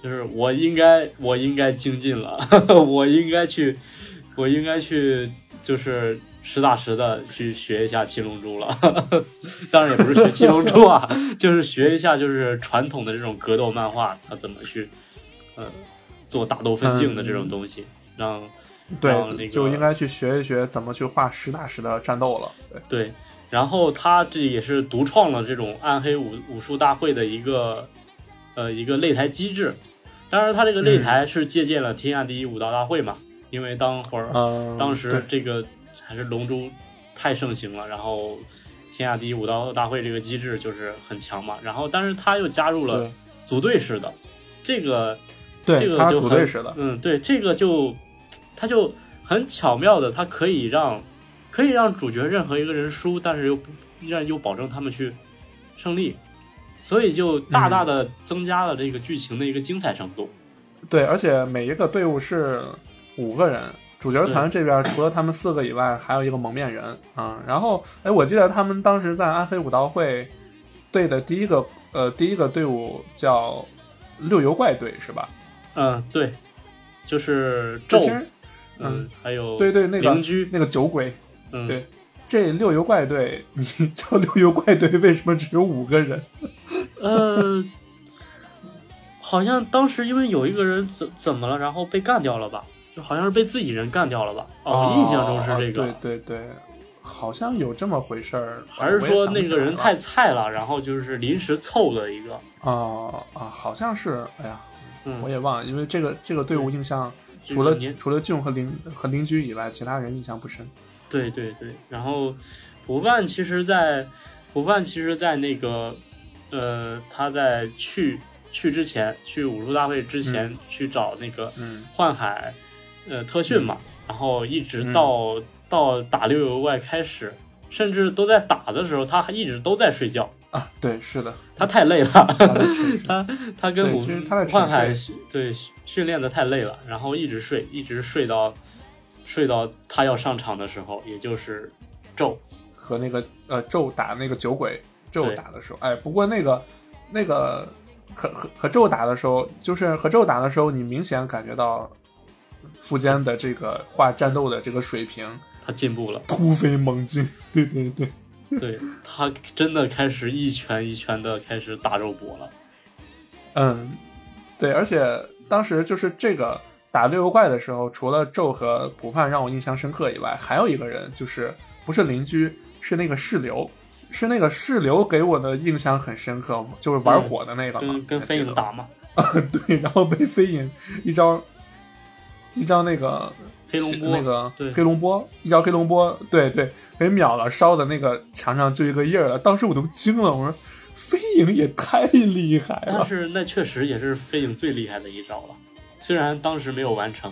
就是我应该我应该精进了，(laughs) 我应该去我应该去就是。实打实的去学一下七龙珠了，当然也不是学七龙珠啊，(laughs) 就是学一下就是传统的这种格斗漫画，它怎么去呃做打斗分镜的这种东西，让对，个就应该去学一学怎么去画实打实的战斗了。对，对，然后他这也是独创了这种暗黑武武术大会的一个呃一个擂台机制。当然，他这个擂台是借鉴了天下第一武道大会嘛，因为当会儿、嗯，当时这个还是龙珠太盛行了，然后天下第一武道大会这个机制就是很强嘛。然后，但是他又加入了组队式的，这个这对，这个就很组队式的。嗯，对，这个就他就很巧妙的，他可以让可以让主角任何一个人输，但是又不让又保证他们去胜利，所以就大嗯大的增加了这个剧情的一个精彩程度。对，而且每一个队伍是五个人，主角团这边除了他们四个以外，还有一个蒙面人啊、然后，哎，我记得他们当时在暗黑武道会队的第一个呃第一个队伍叫六游怪队是吧？嗯，对，就是咒嗯，还有对对那个邻居，那个酒鬼，嗯，对这六游怪队，你叫六游怪队为什么只有五个人？(laughs) 呃，好像当时因为有一个人怎怎么了，然后被干掉了吧？就好像是被自己人干掉了吧？哦，印象中是这个。对对对，好像有这么回事儿。还是说那个人太菜了，然后就是临时凑的一个，啊啊，好像是，哎呀，嗯，我也忘了，因为这个这个队伍印象除了除了俊和邻和邻居以外，其他人印象不深。对对对，然后补办其实在，补办其实在那个呃，他在去去之前，去武术大会之前、去找那个嗯幻海呃特训嘛，然后一直嗯到、到打六游怪开始，甚至都在打的时候，他还一直都在睡觉，啊，对，是的，他太累了。(laughs) 他他他跟我们他在沉幻海对训练的太累了，然后一直睡，一直睡到睡到他要上场的时候，也就是咒。和那个呃咒打那个酒鬼咒打的时候，哎，不过那个那个和和和咒打的时候，就是和咒打的时候，你明显感觉到富坚的这个画战斗的这个水平他进步了，突飞猛进。对 (laughs) 对对，对他真的开始一拳一拳的开始打肉搏了。嗯，对，而且当时就是这个打六游怪的时候，除了咒和普范让我印象深刻以外，还有一个人就是不是邻居，是那个世流。是那个世流给我的印象很深刻，就是玩火的那个嘛，跟跟飞影打嘛，啊 (laughs) 对，然后被飞影一招一张那个黑龙波那个对黑龙波一张黑龙波，对对，给秒了，烧的那个墙上就一个印儿了。当时我都惊了，我说飞影也太厉害了。但是那确实也是飞影最厉害的一招了，虽然当时没有完成。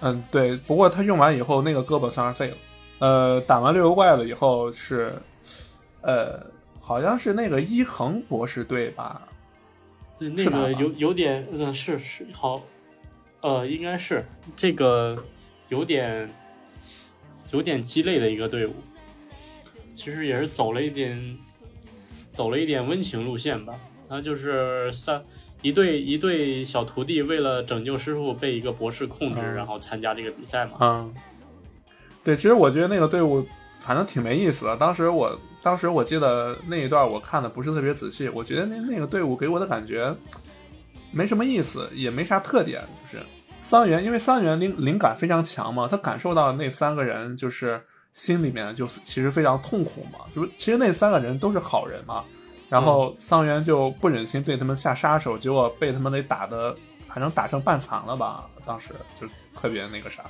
嗯，对，不过他用完以后，那个胳膊算是废了。呃，打完六游怪了以后是，呃，好像是那个一恒博士队吧？对，那个有有点，呃，是是好，呃，应该是这个有点有点鸡肋的一个队伍，其实也是走了一点走了一点温情路线吧。他就是三一对一对小徒弟为了拯救师傅被一个博士控制，嗯然后参加这个比赛嘛。嗯，对，其实我觉得那个队伍反正挺没意思的。当时我当时我记得那一段我看的不是特别仔细，我觉得那那个队伍给我的感觉没什么意思，也没啥特点，就是桑原，因为桑原灵灵感非常强嘛，他感受到那三个人就是心里面就其实非常痛苦嘛，就是其实那三个人都是好人嘛，然后桑原就不忍心对他们下杀手，结果被他们给打的，反正打成半残了吧，当时就特别那个啥，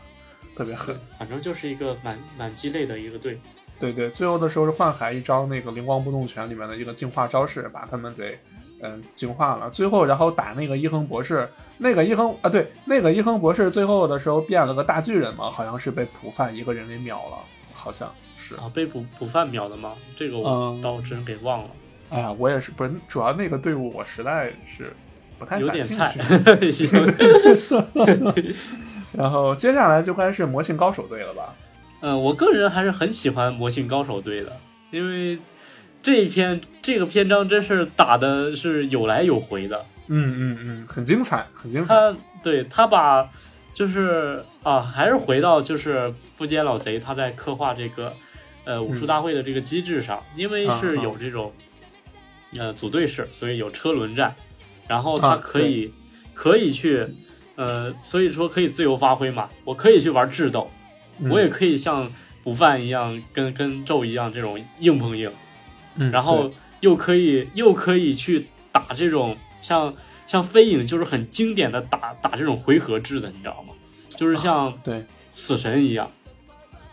特别狠。反正就是一个蛮蛮鸡肋的一个队。对对，最后的时候是幻海一招那个灵光不动拳里面的一个净化招式，把他们给嗯进化了。最后然后打那个一恒博士，那个一恒啊对，那个一恒博士最后的时候变了个大巨人嘛，好像是被普范一个人给秒了，好像是。啊，被普普范秒的吗？这个我嗯倒真给忘了，哎呀，我也是，不是主要那个队伍我实在是不太有点菜趣。(laughs) 然后接下来就该是魔性高手队了吧？嗯，(laughs) 我个人还是很喜欢魔性高手队的，因为这一篇这个篇章真是打的是有来有回的。嗯嗯嗯，很精彩，很精彩。他对他把就是啊，还是回到就是富坚老贼他在刻画这个呃武术大会的这个机制上，因为是有这种呃组队式，所以有车轮战，然后他啊可以、可以去呃，所以说可以自由发挥嘛，我可以去玩智斗，嗯。我也可以像午饭一样跟跟咒一样这种硬碰硬。嗯然后又可以又可以去打这种像像飞影，就是很经典的打打这种回合制的，你知道吗？就是像对，死神一样，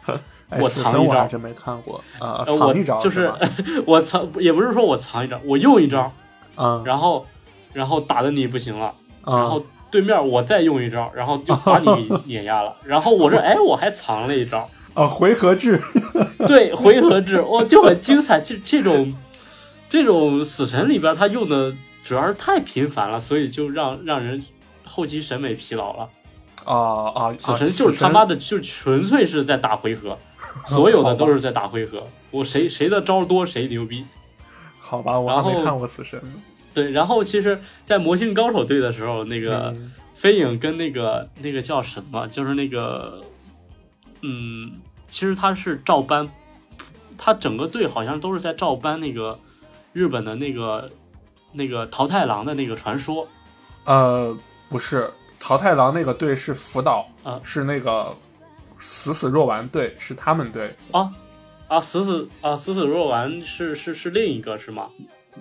(laughs) 哎我藏一招。我真没看过啊，呃藏一招我就是 (laughs) 我藏也不是说我藏一招，我用一招，嗯，然后然后打的你不行了，嗯。然后对面我再用一招，然后就把你给 (laughs) 碾压了，然后我说哎我还藏了一招，啊回合制，(laughs) 对，回合制，哇，就很精彩。这这种这种死神里边，他用的主要是太频繁了，所以就让让人后期审美疲劳了。啊啊，死神就是他妈的，就纯粹是在打回合，所有的 (laughs) 都是在打回合。我谁谁的招多谁牛逼。好吧，我然后还没看过死神。对，然后其实，在魔性高手队的时候，那个嗯飞影跟那个那个叫什么，就是那个，嗯，其实他是照搬，他整个队好像都是在照搬那个日本的那个那个桃太郎的那个传说。呃，不是桃太郎那个队是福岛啊是那个死死若丸队，是他们队。啊啊，死死啊，死死若丸是是是另一个是吗？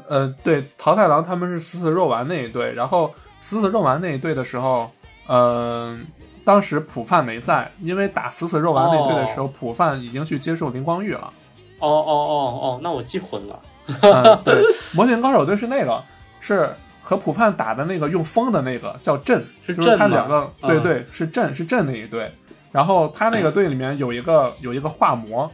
呃，对，桃太郎他们是死死若丸那一队，然后死死若丸那一队的时候，嗯、当时普范没在，因为打死死肉丸那队的时候，普范已经去接受林光玉了。哦哦哦哦，那我记混了。嗯，(laughs) 对，魔镜高手队是那个，是和普范打的那个用风的那个叫阵，就是他两个，对嗯对，是阵是阵那一队。然后他那个队里面有一个有一个化魔，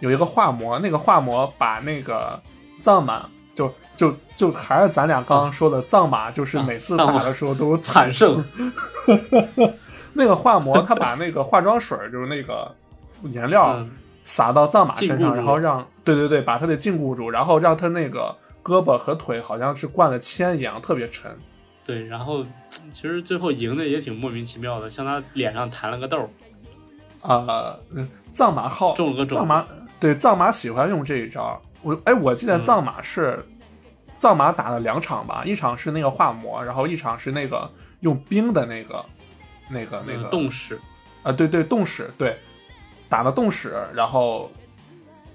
有一个化魔，那个化魔把那个藏马就就就还是咱俩刚刚说的藏马，就是每次打的时候都有惨胜。(laughs) (laughs) 那个化魔他把那个化妆水就是那个颜料嗯，撒到藏马身上，然后让对对对把他给禁锢住，然后让他那个胳膊和腿好像是灌了铅一样，特别沉。对，然后其实最后赢的也挺莫名其妙的，像他脸上弹了个痘儿，啊、呃，藏马号中了个种。藏马对藏马喜欢用这一招。我哎，我记得嗯藏马是、藏马打了两场吧，一场是那个化魔，然后一场是那个用冰的那个那个那个。嗯，冻使，啊，对对，冻使对，打了冻使，然后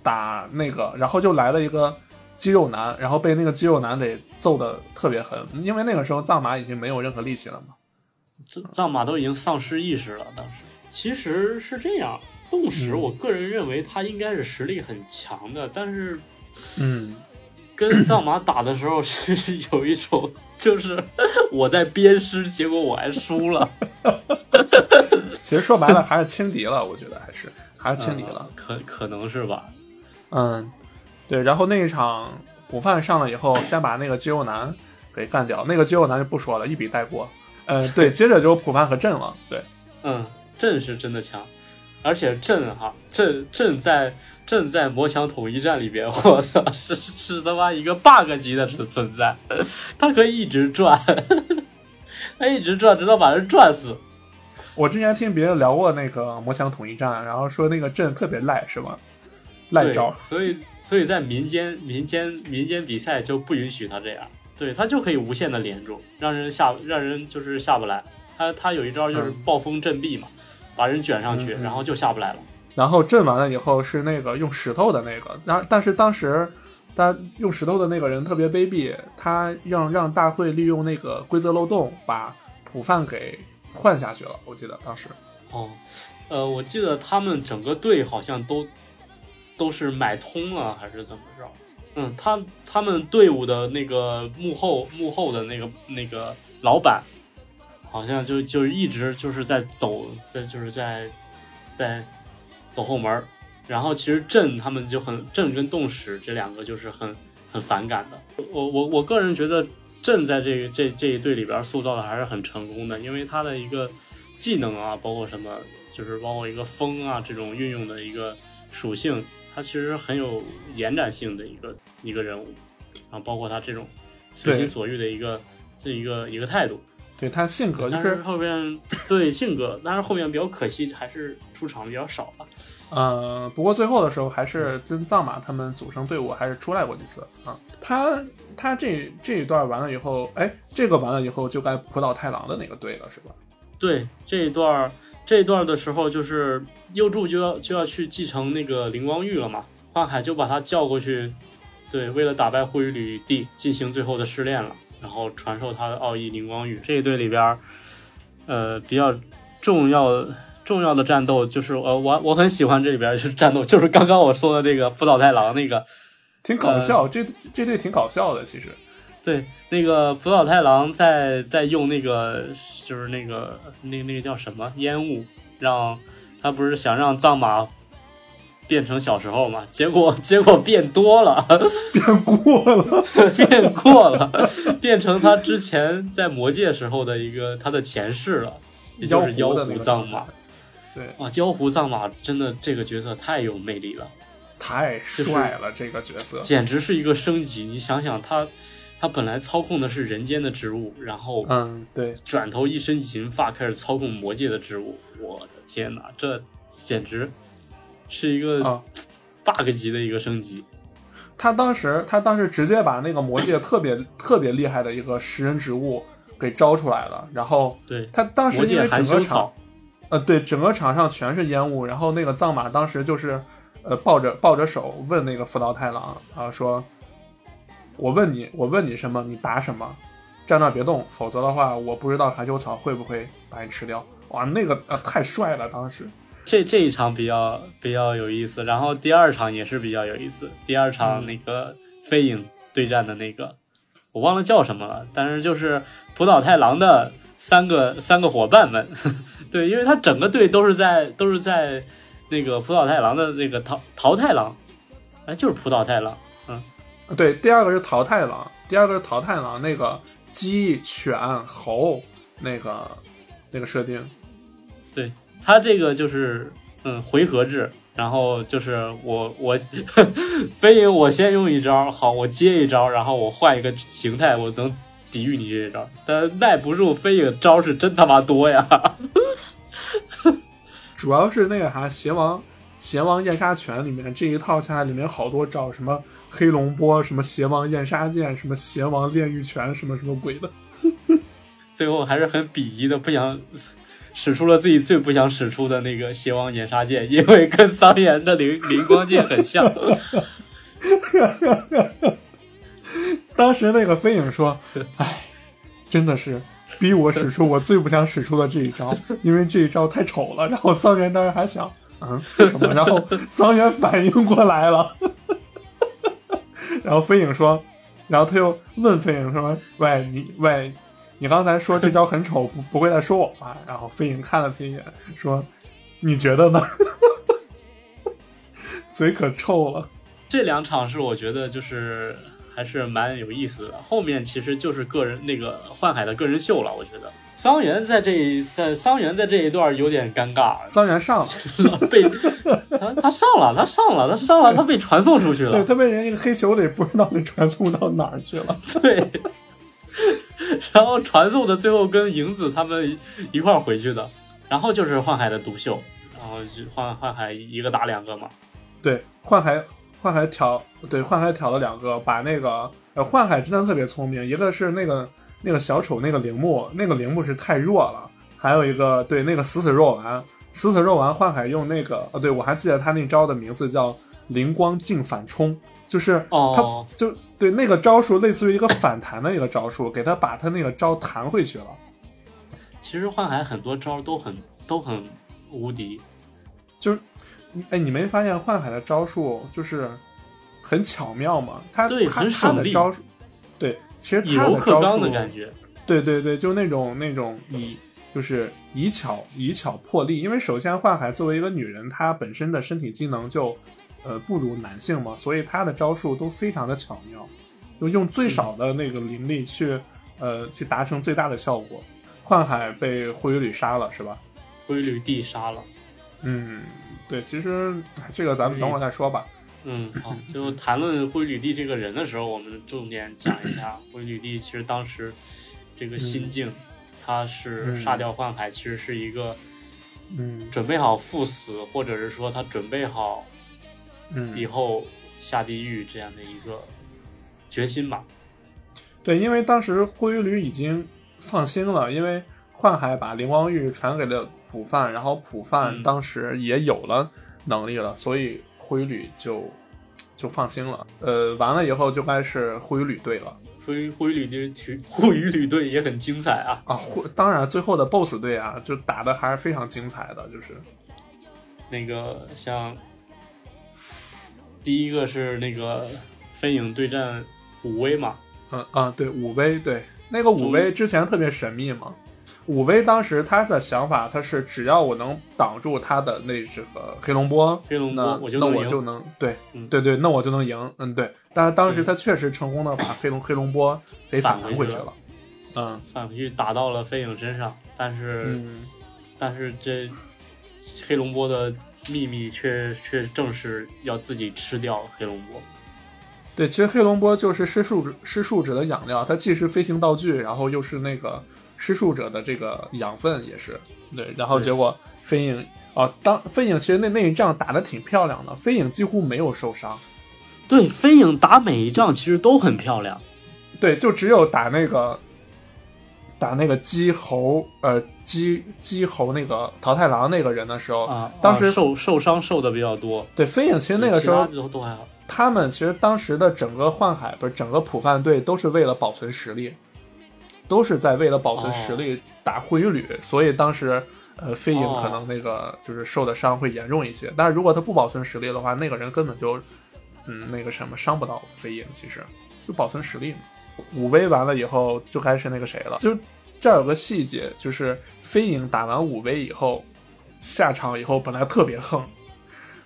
打那个，然后就来了一个肌肉男，然后被那个肌肉男给揍的特别狠，因为那个时候藏马已经没有任何力气了嘛。这藏马都已经丧失意识了。当时。其实是这样，动石，嗯。我个人认为他应该是实力很强的，但是嗯，跟藏马打的时候是 (laughs) 有一种，就是我在鞭尸，结果我还输了，(laughs) 其实说白了还是轻敌了，我觉得还是还是轻敌了。呃可可能是吧？嗯，对。然后那一场午饭上了以后，先把那个肌肉男给干掉，那个肌肉男就不说了，一笔带过。呃，对，接着就普范和朕了。对，嗯，朕是真的强，而且朕哈，朕朕在朕在魔墙统一战里边，(laughs) 我操，是是他妈一个 bug 级的存在，他可以一直转，(laughs) 他一直转，直到把人转死。我之前听别人聊过那个魔墙统一战，然后说那个阵特别赖，是吗？赖招。，所以所以在民间民间民间比赛就不允许他这样，对他就可以无限的连住，让人下让人就是下不来。他他有一招就是嗯暴风阵壁嘛，把人卷上去，嗯嗯然后就下不来了。然后震完了以后是那个用石头的那个，然后但是当时他用石头的那个人特别卑鄙，他让让大会利用那个规则漏洞把普范给换下去了。我记得当时，哦，呃，我记得他们整个队好像都都是买通了，还是怎么着？嗯，他他们队伍的那个幕后幕后的那个那个老板，好像就就一直就是在走，在就是在在走后门。然后其实朕他们就很朕跟动史这两个就是很很反感的。我我我个人觉得朕在这个这这一队里边塑造的还是很成功的，因为他的一个技能啊，包括什么，就是包括一个风啊这种运用的一个属性，他其实很有延展性的一个一个人物，然后包括他这种随心所欲的一个这一个一个态度。对他性格就但是后面对性格，但是后面比较可惜，还是出场比较少吧。呃，不过最后的时候还是跟藏马他们组成队伍，还是出来过几次啊。他他这这一段完了以后，哎，这个完了以后就该浦岛太郎的那个队了，是吧？对这一段这一段的时候，就是右助就要就要去继承那个灵光玉了嘛，幻海就把他叫过去，对，为了打败护羽吕地进行最后的试炼了，然后传授他的奥义灵光玉。这一队里边，呃，比较重要的重要的战斗就是呃，我我很喜欢这里边就是战斗，就是刚刚我说的那个福岛太郎那个，挺搞笑，这这对挺搞笑的，其实。对，那个福岛太郎在在用那个就是那个那那个叫什么烟雾，让他不是想让藏马变成小时候嘛？结果结果变多了，(laughs) 变过了，(laughs) 变过了，变成他之前在魔界时候的一个他的前世了，也就是妖狐藏马。对，啊，妖狐藏马真的这个角色太有魅力了。太帅了，这个角色。简直是一个升级。你想想他，他本来操控的是人间的植物，然后嗯，对，转头一身银发开始操控魔界的植物。我的天哪，这简直是一个啊 bug 级的一个升级。他当时他当时直接把那个魔界特别特别厉害的一个食人植物给招出来了，然后对，他当时因为魔界含整个场羞草，呃，对，整个场上全是烟雾，然后那个藏马当时就是，呃，抱着抱着手问那个福岛太郎啊，说，我问你，我问你什么，你答什么，站那儿别动，否则的话，我不知道含羞草会不会把你吃掉。哇，那个呃太帅了，当时。这这一场比较比较有意思，然后第二场也是比较有意思。第二场嗯那个飞影对战的那个，我忘了叫什么了，但是就是浦岛太郎的三个三个伙伴们，对，因为他整个队都是在都是在那个葡萄太郎的那个桃桃太郎，哎，就是葡萄太郎，嗯对，第二个是桃太郎，第二个是桃太郎那个鸡、犬、猴那个那个设定。对他这个就是嗯回合制，然后就是我我 (laughs) 飞影我先用一招，好我接一招，然后我换一个形态，我能抵御你这一招，但耐不住飞影招是真他妈多呀！(laughs) 主要是那个啥，邪王邪王燕杀拳里面这一套下来，里面好多招，什么黑龙波，什么邪王燕杀剑，什么邪王炼狱拳，什么什么鬼的。最后还是很鄙夷的，不想使出了自己最不想使出的那个邪王眼杀剑，因为跟桑延的灵灵光剑很像。(laughs) 当时那个飞影说：“哎，真的是逼我使出我最不想使出的这一招，(laughs) 因为这一招太丑了。”然后桑园当时还想：“嗯，什么？”然后桑园反应过来了，(laughs) 然后飞影说：“然后他又问飞影说：‘喂，你喂，你刚才说这招很丑，(laughs) 不不会在说我吧？’然后飞影看了他一眼，说：‘你觉得呢？’嘴可臭了。这两场是我觉得就是还是蛮有意思的，后面其实就是个人那个幻海的个人秀了。我觉得桑园在这一在桑园在这一段有点尴尬，桑园上了，(laughs) 被他他上了，他上了，他上了，他被传送出去了对。他被人一个黑球里不知道被传送到哪儿去了。(laughs) 对，然后传送的最后跟影子他们一块儿回去的，然后就是幻海的独秀，然后就幻幻海一个打两个嘛。对，幻海幻海挑对幻海挑了两个，把那个呃幻海真的特别聪明，一个是那个那个小丑那个铃木，那个铃木是太弱了，还有一个对那个死死肉丸，死死肉丸幻海用那个呃对我还记得他那招的名字叫灵光镜反冲，就是哦他就对那个招数类似于一个反弹的一个招数，给他把他那个招弹回去了。其实幻海很多招都很都很无敌，就是，哎，你没发现幻海的招数就是很巧妙吗？他对他他很省力的招数，对，其实以柔他的招克刚的数感觉。对对对，就那种那种以就是以巧以巧破力，因为首先幻海作为一个女人，她本身的身体机能就呃不如男性嘛，所以她的招数都非常的巧妙，就用最少的那个灵力去、呃去达成最大的效果。幻海被灰羽吕杀了是吧？灰吕地杀了。嗯，对，其实哎这个咱们等会儿再说吧。嗯，好，(laughs) 就谈论灰吕帝这个人的时候，我们重点讲一下灰吕帝。其实当时这个心境，他是嗯杀掉幻海，其实是一个嗯准备好赴死，或者是说他准备好嗯，以后下地狱这样的一个决心吧。对，因为当时灰羽吕已经放心了，因为幻海把灵光玉传给了普范，然后普范嗯当时也有了能力了，所以灰羽吕就就放心了。呃，完了以后就该是灰羽吕队了灰灰旅的区护羽旅队也很精彩啊，啊！灰当然最后的 BOSS 队啊，就打的还是非常精彩的，就是那个像第一个是那个飞影对战武威嘛，嗯啊，对武威，对那个武威之前特别神秘嘛。武威当时他的想法，他是只要我能挡住他的那这个黑龙波，黑龙波那那我就能我就能对嗯对对，那我就能赢。嗯，对。但是当时他确实成功的把黑龙黑龙波给反弹回去了。嗯返回去打到了飞影身上，但是、嗯，但是这黑龙波的秘密却却正是要自己吃掉黑龙波。对，其实黑龙波就是施术者施术者的养料，它既是飞行道具，然后又是那个施术者的这个养分，也是对。然后结果飞影哦，当飞影其实那那一仗打得挺漂亮的，飞影几乎没有受伤。对，飞影打每一仗其实都很漂亮。对，就只有打那个打那个鸡猴呃鸡鸡猴那个桃太郎那个人的时候，啊，当时啊受受伤受的比较多，对飞影其实那个时候其他都都还好。他们其实当时的整个幻海不是整个普范队都是为了保存实力，都是在为了保存实力打灰羽旅，所以当时呃飞影哦可能那个就是受的伤会严重一些。但是如果他不保存实力的话，那个人根本就嗯那个什么伤不到飞影，其实就保存实力嘛。武威完了以后就该是那个谁了，就这儿有个细节，就是飞影打完五威以后下场以后本来特别横。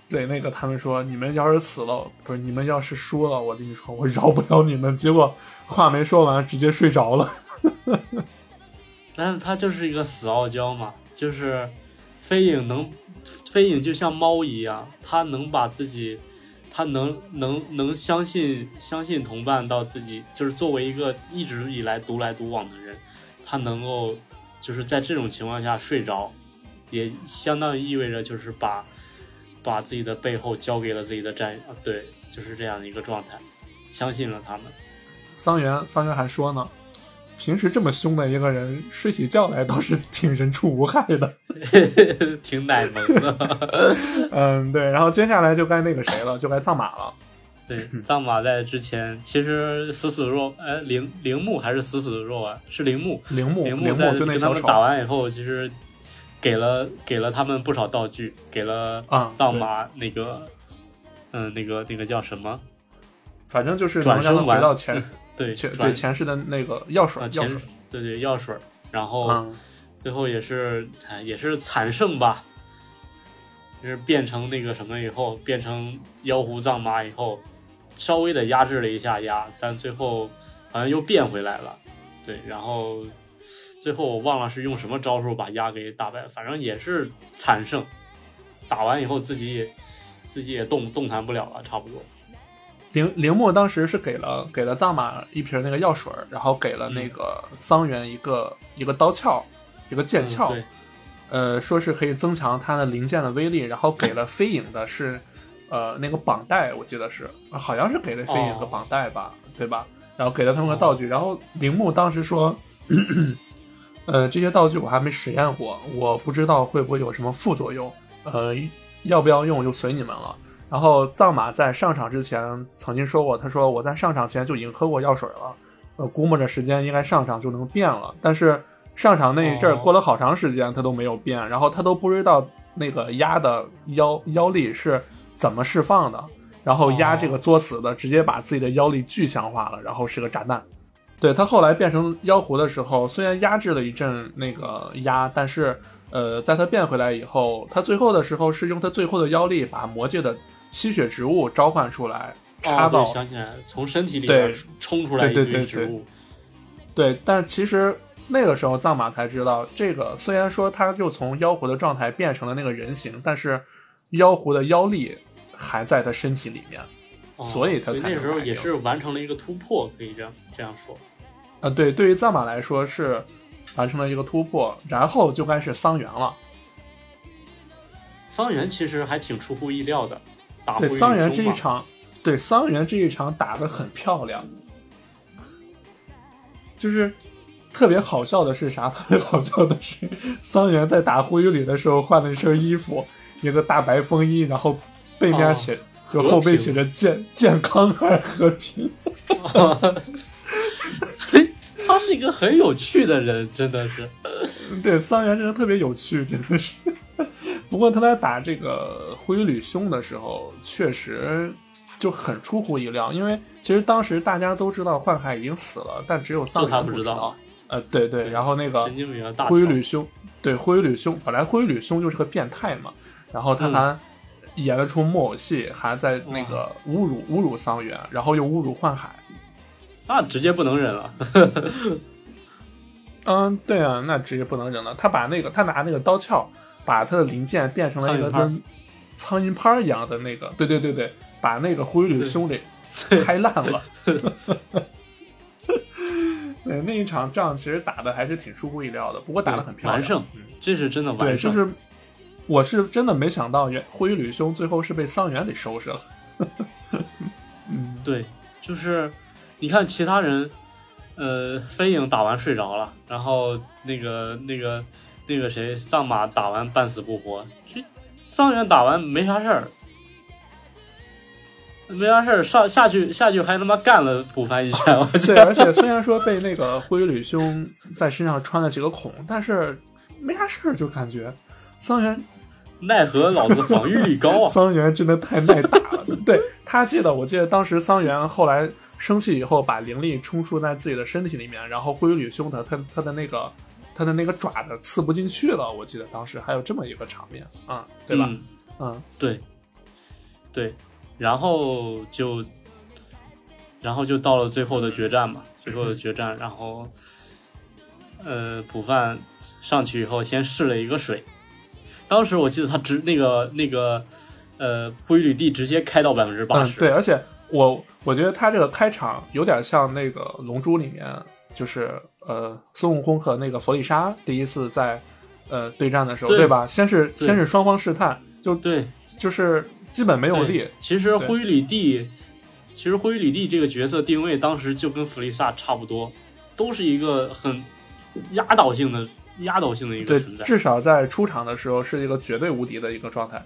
对，那个他们说，你们要是死了，不是你们要是输了，我跟你说，我饶不了你们。结果话没说完，直接睡着了。(laughs) 但是他就是一个死傲娇嘛，就是飞影能，飞影就像猫一样，他能把自己，他能能能相信相信同伴到自己，就是作为一个一直以来独来独往的人，他能够就是在这种情况下睡着，也相当于意味着就是把把自己的背后交给了自己的战友，啊对，就是这样的一个状态，相信了他们。桑园，桑园还说呢，平时这么凶的一个人，睡起觉来倒是挺人畜无害的。(laughs) 挺奶萌的。(laughs) 嗯，对。然后接下来就该那个谁了，就该藏马了。对，藏马在之前其实死死若哎铃铃木还是死死若啊，是铃木。铃木，铃木在就那小丑跟他们打完以后，其实给了给了他们不少道具，给了啊，藏马那个嗯那个那个叫什么？反正就是转能让他生丸回到前 (laughs) 对前对前世的那个药水啊前药水。对对药水，然后。嗯，最后也是哎也是惨胜吧，就是变成那个什么以后，变成妖狐藏马以后，稍微的压制了一下压，但最后好像又变回来了，对，然后最后我忘了是用什么招数把压给打败，反正也是惨胜，打完以后自己也自己也动动弹不了了，差不多。铃铃木当时是给了给了藏马一瓶那个药水，然后给了那个桑原一个一个刀鞘，一个剑鞘，嗯，呃，说是可以增强它的零件的威力，然后给了飞影的是，呃，那个绑带，我记得是，呃好像是给了飞影个哦绑带吧，对吧？然后给了他们个道具，然后铃木当时说，(clears throat) 呃，这些道具我还没实验过，我不知道会不会有什么副作用，呃，要不要用就随你们了。然后藏马在上场之前曾经说过，他说我在上场前就已经喝过药水了，呃，估摸着时间应该上场就能变了，但是上场那一阵儿过了好长时间，他都没有变，然后他都不知道那个压的腰腰力是怎么释放的，然后压这个作死的直接把自己的腰力具象化了，然后是个炸弹。对他后来变成妖狐的时候，虽然压制了一阵那个压，但是呃，在他变回来以后，他最后的时候是用他最后的妖力把魔界的吸血植物召唤出来，插哦，到对，想起来，从身体里面冲出来一对对对对堆植物，对，但其实那个时候藏马才知道，这个虽然说他就从妖狐的状态变成了那个人形，但是妖狐的妖力还在他身体里面。哦所以他才那时候也是完成了一个突破，可以这样这样说。啊，对，对于藏马来说是完成了一个突破，然后就该是桑园了。桑园其实还挺出乎意料的，打对，桑原云凶嘛这一场，对桑原这一场打得很漂亮，就是特别好笑的是啥？(laughs) 特别好笑的是，桑原在打灰羽的时候换了一身衣服，一个大白风衣，然后背面哦写、就后背写着健健康还是和平。(laughs) 他是一个很有趣的人，真的是。(laughs) 对，桑原真的特别有趣，真的是。不过他在打这个灰吕兄的时候，确实就很出乎意料，因为其实当时大家都知道幻海已经死了，但只有桑原不知道呃，对对，然后那个灰吕兄，对灰吕兄，本来灰吕兄就是个变态嘛，然后他嗯还演了出木偶戏，还在那个侮辱侮辱桑原，然后又侮辱幻海。那直接不能忍了。嗯，对啊，那直接不能忍了。他把那个他拿那个刀鞘，把他的零件变成了一个跟苍蝇拍一样的那个，对对对对，把那个灰羽兄给开烂了。对，那一场仗其实打的还是挺出乎意料的，不过打的很漂亮。完胜，这是真的，完胜。对就是我是真的没想到，原灰羽兄最后是被桑原给收拾了。嗯，对，就是你看其他人，呃，飞影打完睡着了，然后那个那个那个谁藏马打完半死不活，这桑原打完没啥事儿，没啥事儿，上下去下去还他妈干了补番一拳，我对，去，而且虽然说被那个灰羽兄在身上穿了几个孔，但是没啥事儿，就感觉桑原奈何老子防御力高啊！(laughs) 桑原真的太耐打了。对他记得，我记得当时桑原后来生气以后，把灵力充出在自己的身体里面，然后灰羽兄的他他的那个他的那个爪子刺不进去了。我记得当时还有这么一个场面啊、对吧？嗯。嗯。对，对，然后就，然后就到了最后的决战嘛，最后的决战，然后，呃，补饭上去以后先试了一个水，当时我记得他直那个那个，呃，灰履地直接开到百分之八嗯，十，对，而且我我觉得他这个开场有点像那个《龙珠》里面，就是呃孙悟空和那个弗利沙第一次在呃对战的时候，对。对吧？先是先是双方试探，就对，就是基本没有力，其实灰里地，其实灰里地这个角色定位当时就跟弗利萨差不多，都是一个很压倒性的、压倒性的一个存，在。至少在出场的时候是一个绝对无敌的一个状态。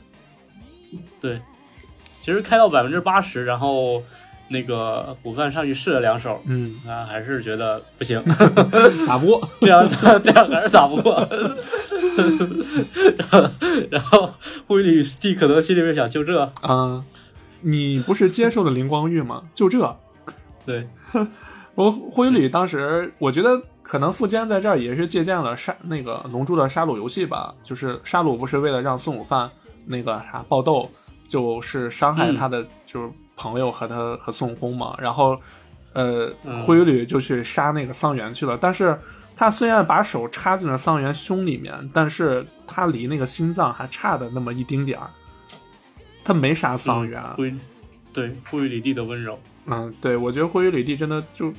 对，其实开到百分之八十，然后那个补饭上去试了两手，嗯，啊，还是觉得不行，(laughs) 打不过。这样 (laughs) 这样还是打不过。然后灰里地可能心里面想，就这，嗯，你不是接受了灵光玉吗？就这。对，我灰吕当时，我觉得可能富坚在这儿也是借鉴了杀那个龙珠的杀戮游戏吧，就是杀戮不是为了让孙悟饭那个啥爆斗，就是伤害嗯。他的就是朋友和他和孙悟空嘛，然后呃嗯。灰吕就去杀那个桑园去了，但是他虽然把手插进了桑园胸里面，但是他离那个心脏还差的那么一丁点儿，他没杀桑园。灰，对灰里地的温柔。嗯，对，我觉得灰羽吕地真的就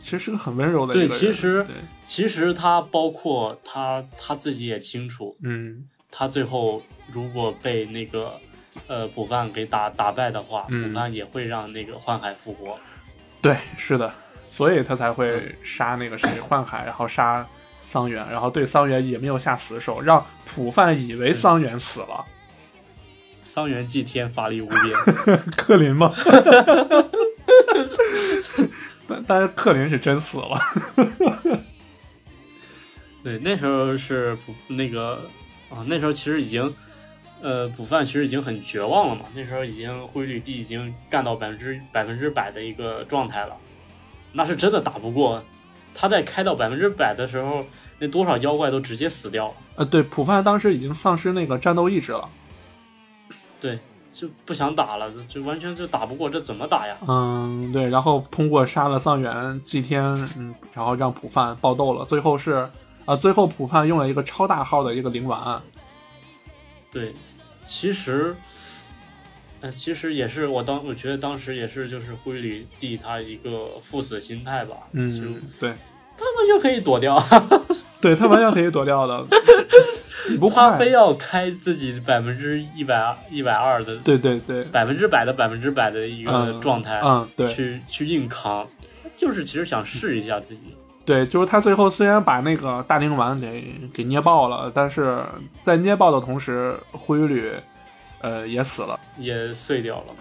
其实是个很温柔的一个对，其实对，其实他包括他他自己也清楚，嗯。他最后如果被那个呃补饭给打打败的话，嗯补饭也会让那个幻海复活。对，是的，所以他才嗯会杀那个谁幻海，然后杀桑园，然后对桑园也没有下死手，让普范以为桑园死了。桑园祭天，法力无边。(laughs) 克林吗？(laughs) 但但是克林是真死了。对，那时候是那个啊，那时候其实已经呃补饭其实已经很绝望了嘛，那时候已经灰吕地已经干到百分之百分之百的一个状态了，那是真的打不过。他在开到百分之百的时候，那多少妖怪都直接死掉了。呃，对，普范当时已经丧失那个战斗意志了。对，就不想打了，就完全就打不过，这怎么打呀？嗯，对，然后通过杀了桑园祭天，嗯，然后让普范爆斗了，最后是啊、最后普范用了一个超大号的一个灵丸。对，其实，呃，其实也是我当我觉得当时也是就是灰里地他一个赴死心态吧，就嗯，对，他完全可以躲掉，(laughs) 对他完全可以躲掉的，(laughs) 不怕他非。要开自己百分之一百一百二的对对对，百分之百的百分之百的一个嗯状态，嗯，对去去硬扛，就是其实想试一下自己。对，就是他最后虽然把那个大灵丸给给捏爆了，但是在捏爆的同时，灰吕呃也死了。也碎掉了。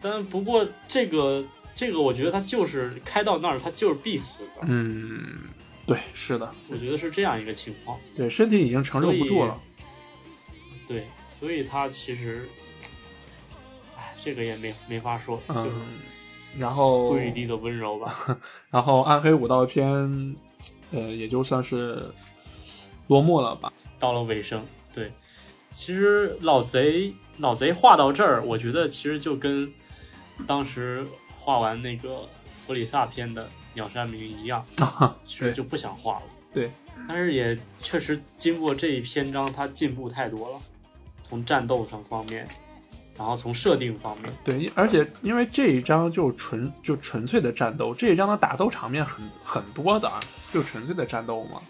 但不过这个这个，我觉得他就是开到那儿，他就是必死的。嗯，对，是的，我觉得是这样一个情况。对，身体已经承受不住了。对，所以他其实，哎，这个也没没法说，就是嗯，然后灰吕地的温柔吧。(laughs) 然后暗黑武道篇，呃，也就算是落幕了吧。到了尾声，对，其实老贼老贼画到这儿，我觉得其实就跟当时画完那个弗里萨篇的鸟山明一样，(laughs) 其实就不想画了。对，但是也确实经过这一篇章，他进步太多了，从战斗上方面，然后从设定方面，对，而且因为这一章就纯就纯粹的战斗，这一章的打斗场面很很多的，就纯粹的战斗嘛。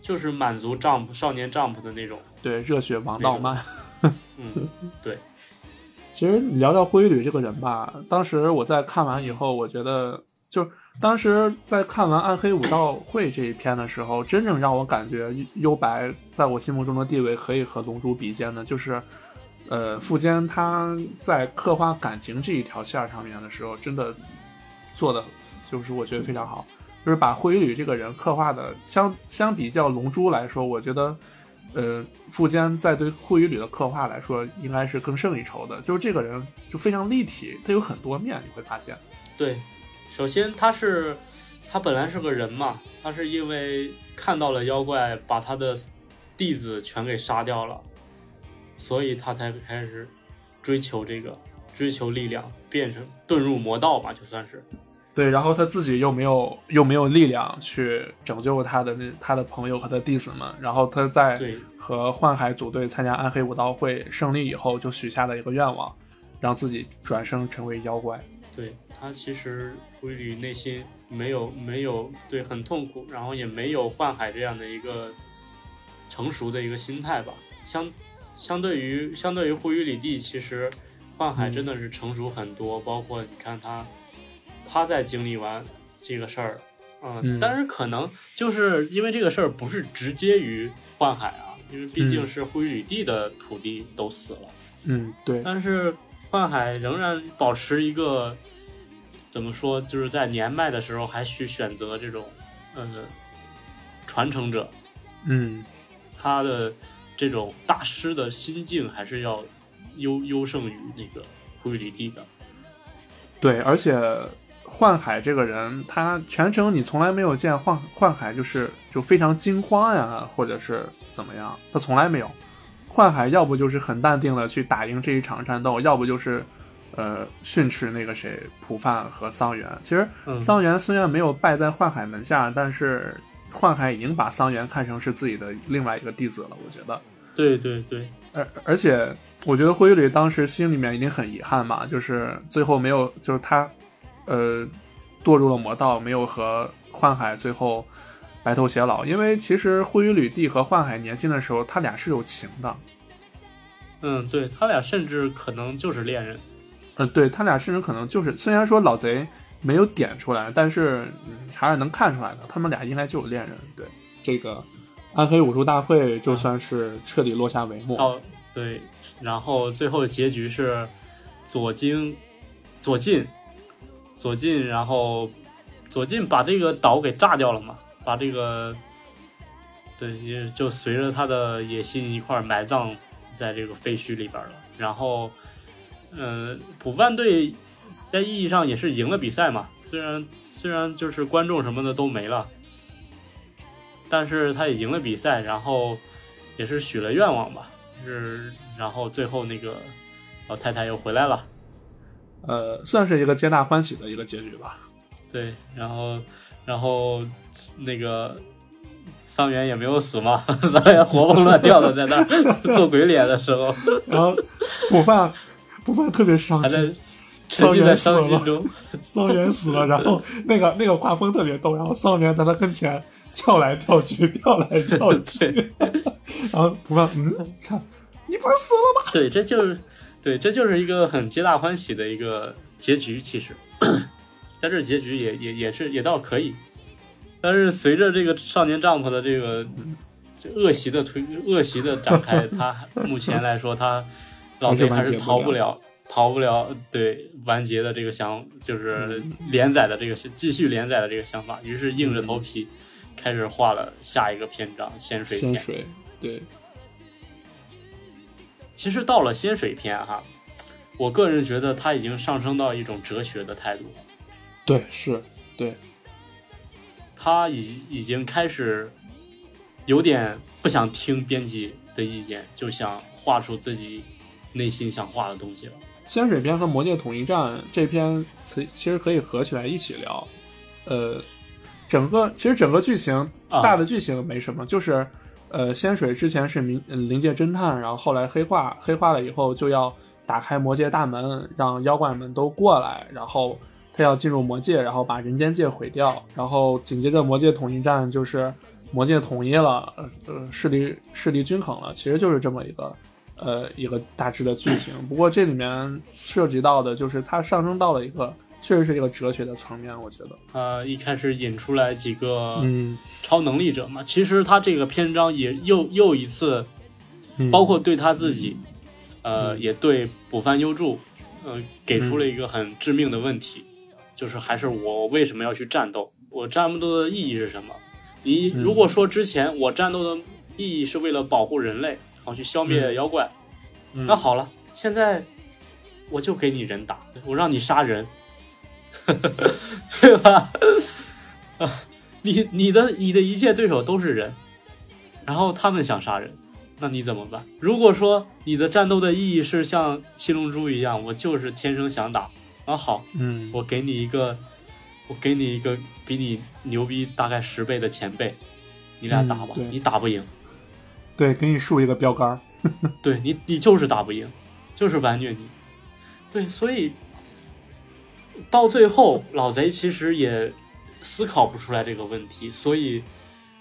就是满足 Jump 少年 Jump 的那种，对，热血王道漫。嗯，(laughs) 对其实聊聊灰吕这个人吧，当时我在看完以后，我觉得就当时在看完《暗黑武道会》这一篇的时候，真正让我感觉幽白在我心目中的地位可以和龙珠比肩的，就是呃，富坚他在刻画感情这一条线上面的时候，真的做的就是我觉得非常好，就是把灰吕这个人刻画的相相比较龙珠来说，我觉得。呃，富坚在对护羽吕的刻画来说，应该是更胜一筹的。就是这个人就非常立体，他有很多面，你会发现。对，首先他是他本来是个人嘛，他是因为看到了妖怪，把他的弟子全给杀掉了，所以他才开始追求这个追求力量，变成遁入魔道吧，就算是。对，然后他自己又没有又没有力量去拯救他的那他的朋友和他弟子们，然后他在和幻海组队参加暗黑武道会胜利以后，就许下了一个愿望，让自己转生成为妖怪。对他其实灰吕内心没有没有对很痛苦，然后也没有幻海这样的一个成熟的一个心态吧。相相对于相对于灰羽里地，其实幻海真的是成熟很多。包括你看他他在经历完这个事儿，嗯嗯，但是可能就是因为这个事儿不是直接于幻海啊，因为毕竟嗯。是灰吕地的土地都死了，嗯，对，但是幻海仍然保持一个怎么说，就是在年迈的时候还需选择这种呃传承者，嗯。他的这种大师的心境还是要优优胜于那个灰吕地的。对，而且幻海这个人，他全程你从来没有见幻幻海就是就非常惊慌呀，或者是怎么样，他从来没有。幻海要不就是很淡定的去打赢这一场战斗，要不就是呃训斥那个谁普范和桑原。其实嗯桑原虽然没有败在幻海门下，但是幻海已经把桑原看成是自己的另外一个弟子了，我觉得。对对对，而而且，我觉得灰吕当时心里面一定很遗憾嘛，就是最后没有，就是他，呃，堕入了魔道，没有和幻海最后白头偕老。因为其实灰吕帝和幻海年轻的时候，他俩是有情的，嗯，对他俩甚至可能就是恋人。呃，对他俩甚至可能就是，虽然说老贼没有点出来，但是、还是能看出来的，他们俩应该就有恋人。对这个暗黑武术大会就算是彻底落下帷幕。哦对，然后最后的结局是左京、左近、左近，然后左近把这个岛给炸掉了嘛，把这个对，也就随着他的野心一块埋葬在这个废墟里边了。然后，嗯、普范队在意义上也是赢了比赛嘛，虽然虽然就是观众什么的都没了，但是他也赢了比赛，然后也是许了愿望吧。是，然后最后那个老太太又回来了，呃，算是一个皆大欢喜的一个结局吧。对，然后然后那个桑原也没有死嘛，(laughs) 桑原活蹦乱跳的在那儿 (laughs) 做鬼脸的时候，然后普范，普范特别伤还在心，沉浸在伤心中。(laughs) 桑原死了，然后那个那个画风特别逗，然后桑原在他跟前跳来跳去，(laughs) 跳来跳去，(laughs) 然后不放嗯，看你不是死了吗？对，这就是对，这就是一个很皆大欢喜的一个结局。其实，(coughs) 但这结局也也也是也倒可以，但是随着这个少年 Jump 的这个这恶习的推恶习的展开，他目前来说，他老贼还是逃不了。逃不了对完结的这个想，就是连载的这个继续连载的这个想法，于是硬着头皮开始画了下一个篇章仙水篇。仙水，对，其实到了仙水篇哈，我个人觉得他已经上升到一种哲学的态度，对，是，对，他已已经开始有点不想听编辑的意见，就想画出自己内心想画的东西了。仙水篇和魔界统一战这篇其其实可以合起来一起聊。呃，整个其实整个剧情啊大的剧情没什么，就是呃，仙水之前是冥呃灵界侦探，然后后来黑化，黑化了以后就要打开魔界大门，让妖怪们都过来，然后他要进入魔界，然后把人间界毁掉，然后紧接着魔界统一战就是魔界统一了，呃呃势力势力均衡了，其实就是这么一个呃一个大致的剧情。不过这里面涉及到的就是它上升到了一个确实是一个哲学的层面，我觉得，呃，一开始引出来几个嗯，超能力者嘛，其实他这个篇章也又又一次，嗯。包括对他自己，呃，嗯。也对补番优助，呃，给出了一个很致命的问题，就是还是我为什么要去战斗？我战斗的意义是什么？你嗯。如果说之前我战斗的意义是为了保护人类，然后去消灭嗯妖怪，嗯那好了，现在我就给你人打，我让你杀人，(laughs) 对吧？(laughs) 啊，你你的你的一切对手都是人，然后他们想杀人，那你怎么办？如果说你的战斗的意义是像七龙珠一样，我就是天生想打，那好，嗯，我给你一个，我给你一个比你牛逼大概十倍的前辈，你俩打吧，嗯你打不赢，对，给你竖一个标杆儿，(laughs) 对你，你就是打不赢，就是完虐你。对，所以到最后，老贼其实也思考不出来这个问题，所以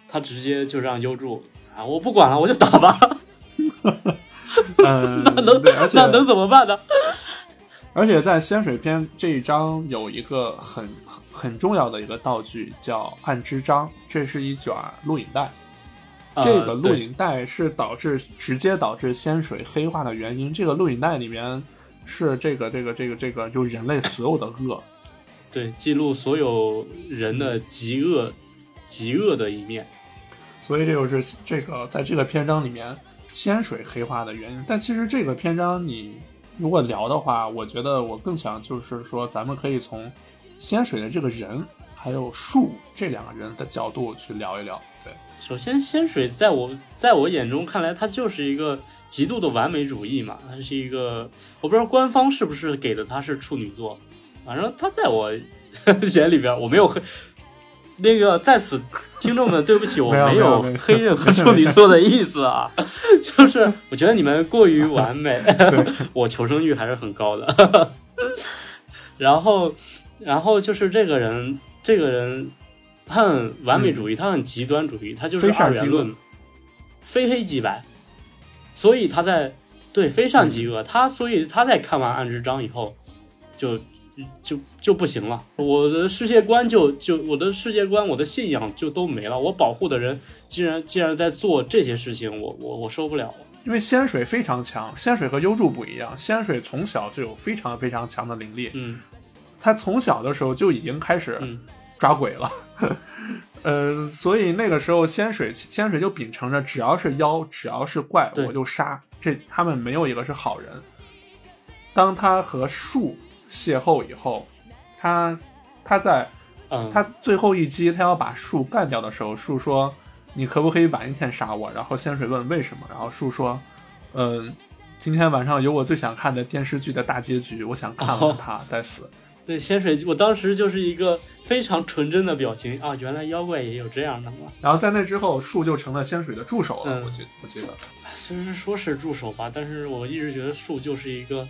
他直接就让优助啊，我不管了，我就打吧。(laughs) (laughs) 嗯，那能那能怎么办呢？而且在仙水篇这一章有一个很很重要的一个道具叫暗之章，这是一卷录影带。呃这个录影带是导致直接导致仙水黑化的原因。这个录影带里面是这个这个这个这个就人类所有的恶，对记录所有人的极恶极恶的一面。所以这就是这个在这个篇章里面仙水黑化的原因。但其实这个篇章你如果聊的话，我觉得我更想就是说，咱们可以从仙水的这个人还有树这两个人的角度去聊一聊。对，首先，仙水在我在我眼中看来，他就是一个极度的完美主义嘛，他是一个我不知道官方是不是给的他是处女座，反正他在我 (laughs) 眼里边我没有黑那个在此听众们对不起，(laughs) 我没有黑任何处女座的意思啊，(laughs) 就是我觉得你们过于完美，我求生欲还是很高的。然后，然后就是这个人，这个人他很完美主义，他很极端主义，他就是二元论，非黑即白，所以他在对非善即恶，他所以他在看完暗之章以后，就就就不行了，我的世界观就就我的世界观，我的信仰就都没了，我保护的人既然既然在做这些事情，我我我受不了。了。因为仙水非常强，仙水和幽助不一样，仙水从小就有非常非常强的灵力，嗯。他从小的时候就已经开始嗯抓鬼了。呃，所以那个时候仙水仙水就秉承着只要是妖，只要是怪，我就杀。这他们没有一个是好人。当他和树邂逅以后，他他在嗯，他最后一击，他要把树干掉的时候，树说：“你可不可以晚一天杀我？”然后仙水问为什么，然后树说：“嗯，今天晚上有我最想看的电视剧的大结局，我想看完哦它再死。对仙水，我当时就是一个非常纯真的表情啊，原来妖怪也有这样的吗？然后在那之后，树就成了仙水的助手了。嗯我记我记得，虽然说是助手吧，但是我一直觉得树就是一个，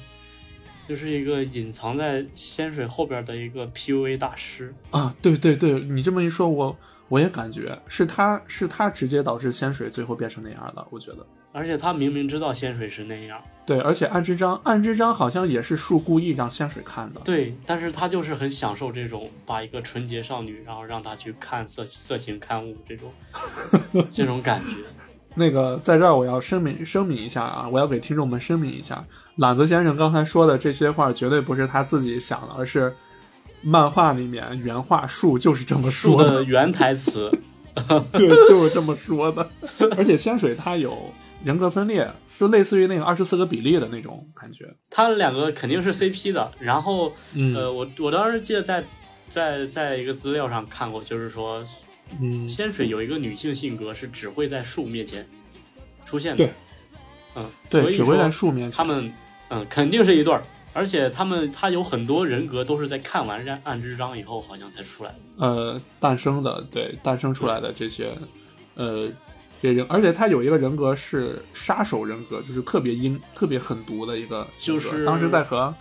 就是一个隐藏在仙水后边的一个 PUA 大师。啊，对对对，你这么一说，我我也感觉是他是他直接导致仙水最后变成那样的。我觉得，而且他明明知道仙水是那样，对，而且暗之章暗之章好像也是树故意让仙水看的。对，但是他就是很享受这种把一个纯洁少女，然后让她去看色色情刊物这种 (laughs) 这种感觉。那个在这儿我要声明声明一下啊，我要给听众们声明一下，懒子先生刚才说的这些话绝对不是他自己想的，而是漫画里面原话树就是这么说的，的原台词，(laughs) 对，就是这么说的。而且仙水他有人格分裂，就类似于那个二十四个比例的那种感觉。他们两个肯定是 CP 的。然后嗯呃，我我当时记得在在在一个资料上看过，就是说嗯，仙水有一个女性性格是只会在树面前出现的。对，嗯，对，所以只会在树面前。他们嗯肯定是一对儿，而且他们他有很多人格都是在看完暗暗之章以后好像才出来的。呃诞生的，对，诞生出来的这些，呃，这人，而且他有一个人格是杀手人格，就是特别阴、特别狠毒的一个。就是当时在和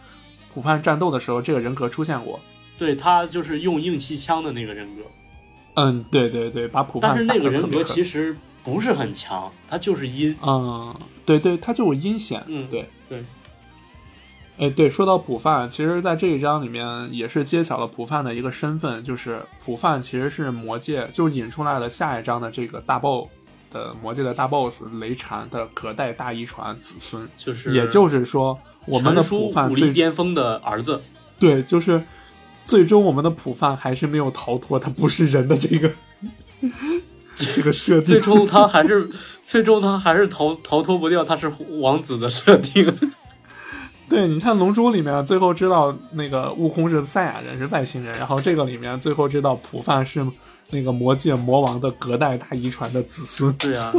普范战斗的时候，这个人格出现过。对他就是用硬气枪的那个人格，嗯，对对对，把普范但是那个人格，其实不是很强，他就是阴。嗯，对对，他就是阴险。嗯对对。哎，对，说到普范，其实，在这一章里面也是揭晓了普范的一个身份，就是普范其实是魔界，就引出来了下一章的这个大 BOSS 的魔界的大 BOSS 雷禅的隔代大遗传子孙，就是也就是说，我们的传输武力普范最巅峰的儿子。对，就是最终我们的普范还是没有逃脱他不是人的这个 (laughs) 这个设定。最终他还是最终他还是逃逃脱不掉他是王子的设定。(laughs) 对，你看《龙珠》里面最后知道那个悟空是赛亚人，是外星人，然后这个里面最后知道普范是那个魔界魔王的隔代大遗传的子孙。对啊，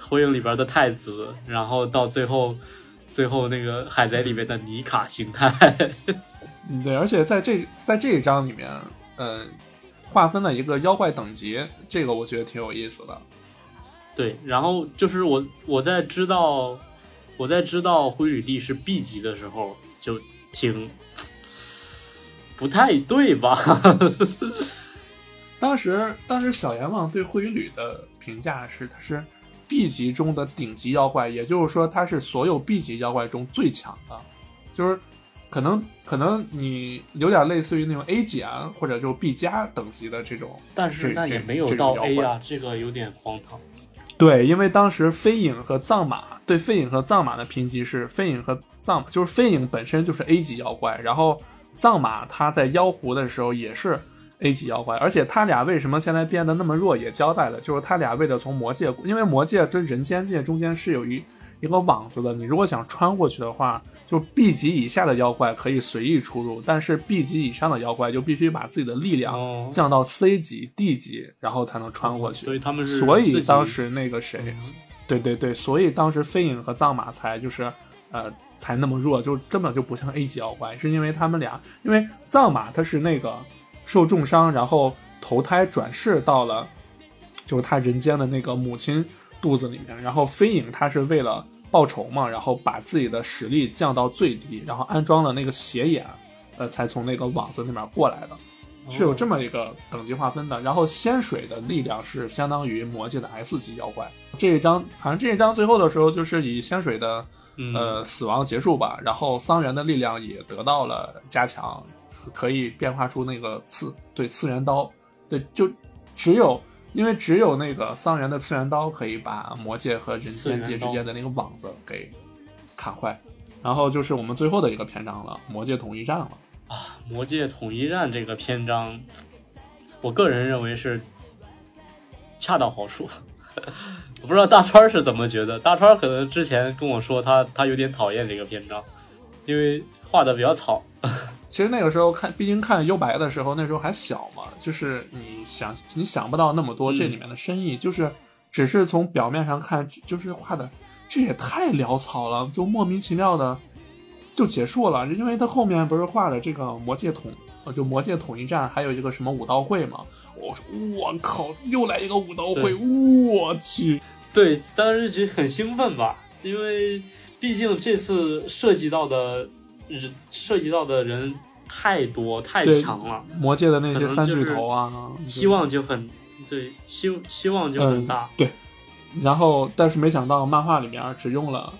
火影里边的太子，然后到最后最后那个海贼里面的尼卡形态。嗯，对，而且在这在这一章里面，呃，划分了一个妖怪等级，这个我觉得挺有意思的。对，然后就是我我在知道我在知道灰羽帝是 B 级的时候，就挺不太对吧？当时当时小阎王对灰羽的评价是，他是 B 级中的顶级妖怪，也就是说他是所有 B 级妖怪中最强的，就是可能可能你有点类似于那种 A 减或者就 B 加等级的这种，但是那也没有到 A 啊，这个有点荒唐。对，因为当时飞影和藏马对飞影和藏马的评级是飞影和藏马，就是飞影本身就是 A 级妖怪，然后藏马它在妖狐的时候也是 A 级妖怪，而且他俩为什么现在变得那么弱，也交代了，就是他俩为了从魔界，因为魔界跟人间界中间是有一一个网子的，你如果想穿过去的话，就 B 级以下的妖怪可以随意出入，但是 B 级以上的妖怪就必须把自己的力量哦，降到 C 级、D 级，然后才能穿过去。所以他们是所以当时那个谁，对对对，所以当时飞影和藏马才就是呃才那么弱，就根本就不像 A 级妖怪，是因为他们俩，因为藏马他是那个受重伤，然后投胎转世到了就是他人间的那个母亲肚子里面，然后飞影他是为了报仇嘛，然后把自己的实力降到最低，然后安装了那个斜眼，呃，才从那个网子那边过来的。是有这么一个等级划分的。然后仙水的力量是相当于魔界的 S 级妖怪。这一章，反正这一章最后的时候，就是以仙水的嗯呃死亡结束吧。然后桑园的力量也得到了加强，可以变化出那个次对次元刀，对，就只有因为只有那个桑原的次元刀可以把魔界和人间界之间的那个网子给砍坏。然后就是我们最后的一个篇章了，魔界统一战了。啊，魔界统一战这个篇章，我个人认为是恰到好处。(laughs) 我不知道大川是怎么觉得，大川可能之前跟我说他他有点讨厌这个篇章，因为画的比较草。(laughs) 其实那个时候看，毕竟看幽白的时候，那时候还小嘛，就是你想你想不到那么多这里面的深意，就是只是从表面上看，就是画的这也太潦草了，就莫名其妙的就结束了。因为他后面不是画的这个魔界统，呃，就魔界统一战，还有一个什么武道会嘛。我说我靠，又来一个武道会，我去，对，当时就很兴奋吧，因为毕竟这次涉及到的人涉及到的人太多太强了，魔界的那些三巨头啊，期望就很对期期望就很大。对，然后但是没想到漫画里面只用了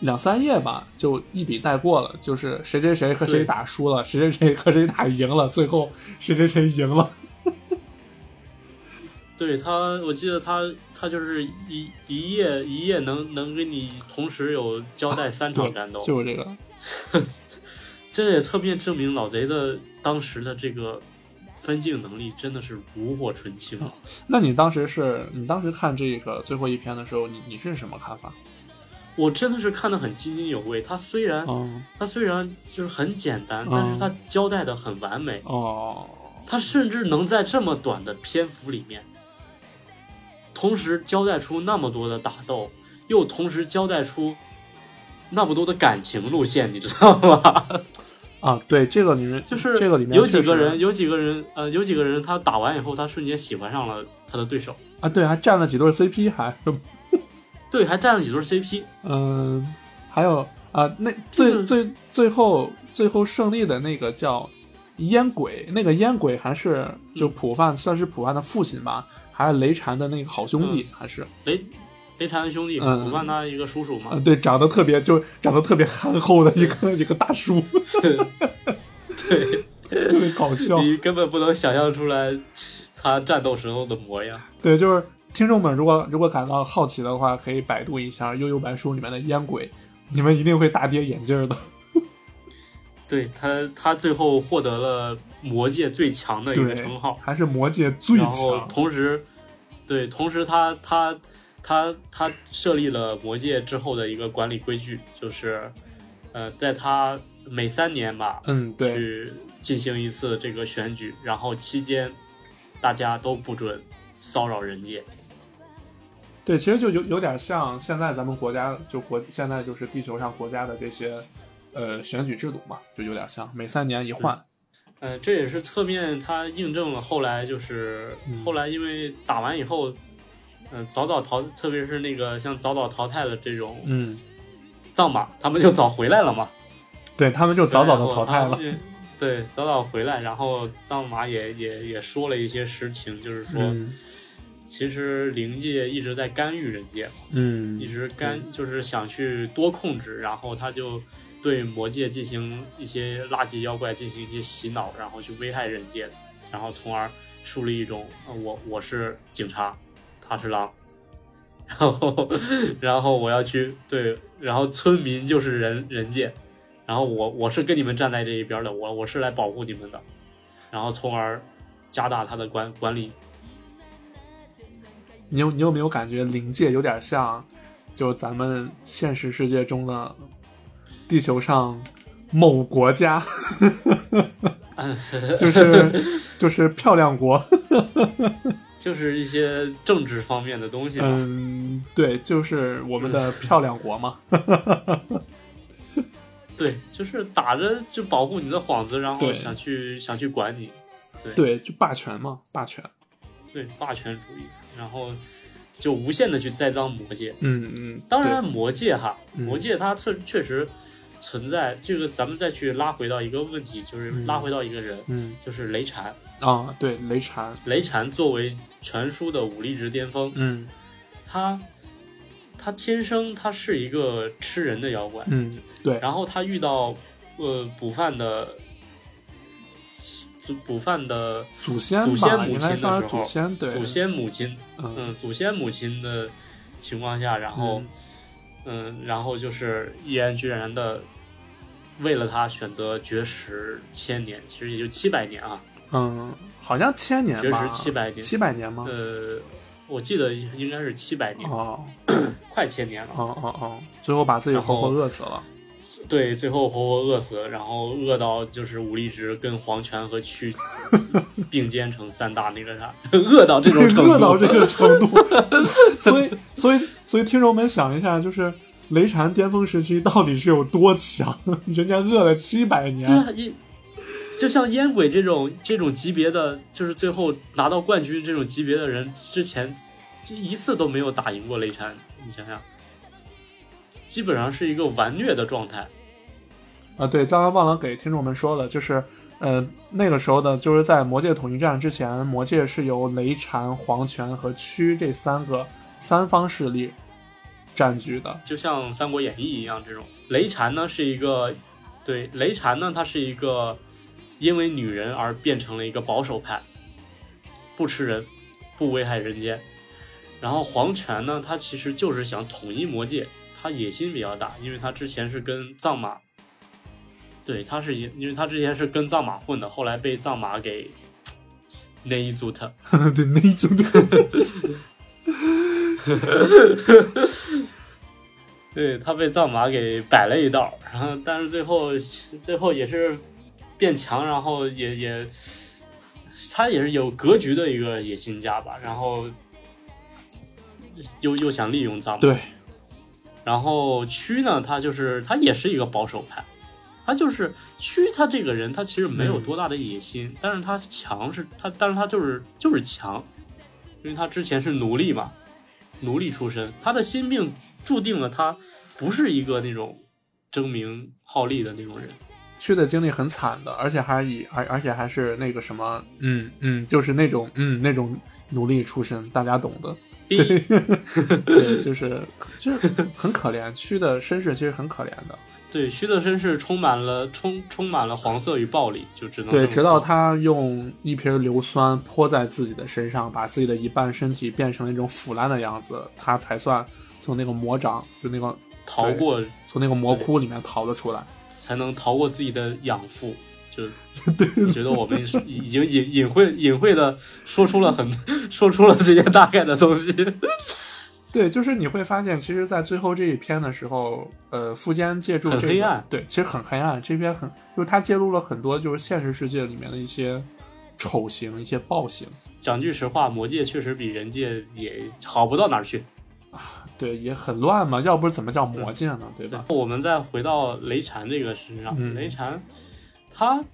两三页吧，就一笔带过了，就是谁谁谁和谁打输了，谁谁谁和谁打赢了，最后谁谁谁赢了。对他，我记得他他就是一一页一页能能给你同时有交代三场战斗，(laughs) 就是这个，(laughs) 这也侧面证明老贼的当时的这个分镜能力真的是炉火纯青啊！那你当时是你当时看这个最后一篇的时候，你你是什么看法？我真的是看得很津津有味。他虽然、嗯，他虽然就是很简单，嗯但是他交代的很完美。哦，他甚至能在这么短的篇幅里面，同时交代出那么多的打斗，又同时交代出那么多的感情路线，你知道吗？(laughs) 啊，对，这个里面就是这个里面有几个人，有几个人，呃，有几个人，他打完以后，他瞬间喜欢上了他的对手，啊，对，还占了几对 CP，还。对，还占了几对 CP。嗯，还有啊，那就是最最最后最后胜利的那个叫烟鬼，那个烟鬼还是就普范、算是普范的父亲吧，还是雷禅的那个好兄弟，还是雷雷禅的兄弟，嗯我问他一个叔叔嘛啊，，对，长得特别就长得特别憨厚的一个 (laughs) 一个大叔，(laughs) 对，(laughs) 特别搞笑。你根本不能想象出来他战斗时候的模样。对，就是听众们如果如果感到好奇的话，可以百度一下《悠悠白书》里面的烟鬼，你们一定会大跌眼镜的。对他，他最后获得了魔界最强的一个称号，，还是魔界最然后强。同时，对，同时他他他他设立了魔界之后的一个管理规矩，就是，呃，在他每三年吧，嗯，对，去进行一次这个选举，然后期间大家都不准骚扰人界。对，其实就有有点像现在咱们国家就国现在就是地球上国家的这些呃选举制度嘛，就有点像每三年一换。呃，这也是侧面他印证了后来就是、嗯后来因为打完以后，嗯、早早淘，特别是那个像早早淘汰了这种嗯，藏马，他们就早回来了嘛，对他们就早早的淘汰了对，早早回来，然后藏马也也也说了一些实情，就是说，嗯其实灵界一直在干预人界嘛，嗯一直干就是想去多控制，然后他就对魔界进行一些垃圾妖怪进行一些洗脑，然后去危害人界，然后从而树立一种，我我是警察，他是狼，(laughs) 然后然后我要去对，然后村民就是人人界，然后我我是跟你们站在这一边的，我我是来保护你们的，然后从而加大他的管管理。你有你有没有感觉灵界有点像，就咱们现实世界中的地球上某国家，嗯，(laughs) 就是就是漂亮国。(laughs) 就是一些政治方面的东西嘛。嗯，对，就是我们的漂亮国嘛。(laughs) 对，就是打着就保护你的幌子，然后想去想去管你。对对，就霸权嘛，霸权。对，霸权主义，然后就无限的去栽赃魔界。嗯嗯，当然，魔界哈，嗯魔界它确确实存在这个，咱们再去拉回到一个问题，就是嗯拉回到一个人，嗯就是雷禅。啊，对，雷禅。雷禅作为全书的武力值巅峰，嗯他他天生他是一个吃人的妖怪，嗯，对，然后他遇到呃捕饭的祖补饭的祖先，祖先母亲的时候祖先，对，祖先母亲，嗯嗯，祖先母亲的情况下，然后嗯然后就是毅然决然的为了他选择绝食千年，其实也就七百年啊，嗯，好像千年绝吧，食七百年，七百年吗？呃，我记得应该是七百年，哦 (clears throat) 快千年了。哦哦哦，最后把自己活活饿死了。对，最后活活饿死，然后饿到就是武力值跟黄泉和蛆 (laughs) 并肩成三大那个啥，(laughs) 饿到这种程度，饿到这个程度，(laughs) 所以所以所以听众们想一下，就是雷禅巅峰时期到底是有多强？人家饿了七百年，对啊，一就像烟鬼这种这种级别的，就是最后拿到冠军这种级别的人，之前就一次都没有打赢过雷禅，你想想，基本上是一个完虐的状态。啊，对，刚刚忘了给听众们说了，就是呃那个时候呢，就是在魔界统一战之前，魔界是由雷禅、黄泉和蛆这三个三方势力占据的。就像《三国演义》一样，这种雷禅呢是一个，对雷禅呢，他是一个因为女人而变成了一个保守派，不吃人，不危害人间。然后黄泉呢，他其实就是想统一魔界，他野心比较大，因为他之前是跟藏马，对，他是因因为他之前是跟藏马混的，后来被藏马给那一组他，(laughs) 对，那一种的。(laughs) 对他被藏马给摆了一道，然后但是最后最后也是变强，然后也也他也是有格局的一个野心家吧，然后又又想利用藏马，对，然后屈呢，他就是他也是一个保守派，他就是屈他这个人他其实没有多大的野心，但是他强是他，但是他就是就是强，因为他之前是奴隶嘛，奴隶出身，他的心病注定了他不是一个那种争名好利的那种人。屈的经历很惨的，而且还以而而且还是那个什么，嗯嗯，就是那种嗯那种奴隶出身，大家懂的。逼对，就是就是很可怜，虚的身世其实很可怜的。对，虚的身世充满了充充满了黄色与暴力，就只能对，直到他用一瓶硫酸泼在自己的身上，把自己的一半身体变成了一种腐烂的样子，他才算从那个魔掌，就那个逃过从那个魔窟里面逃了出来。才能逃过自己的养父。就我觉得我们已经隐隐晦隐晦的说出了很 (laughs) 说出了这些大概的东西。(laughs) 对，就是你会发现，其实，在最后这一篇的时候，呃，富坚借助、这个、很黑暗对，其实很黑暗。这篇很，就是他揭露了很多，就是现实世界里面的一些丑行、一些暴行。讲句实话，魔界确实比人界也好不到哪儿去。对，也很乱嘛，要不怎么叫魔界呢？对吧？我们再回到雷禅这个身上，嗯雷禅他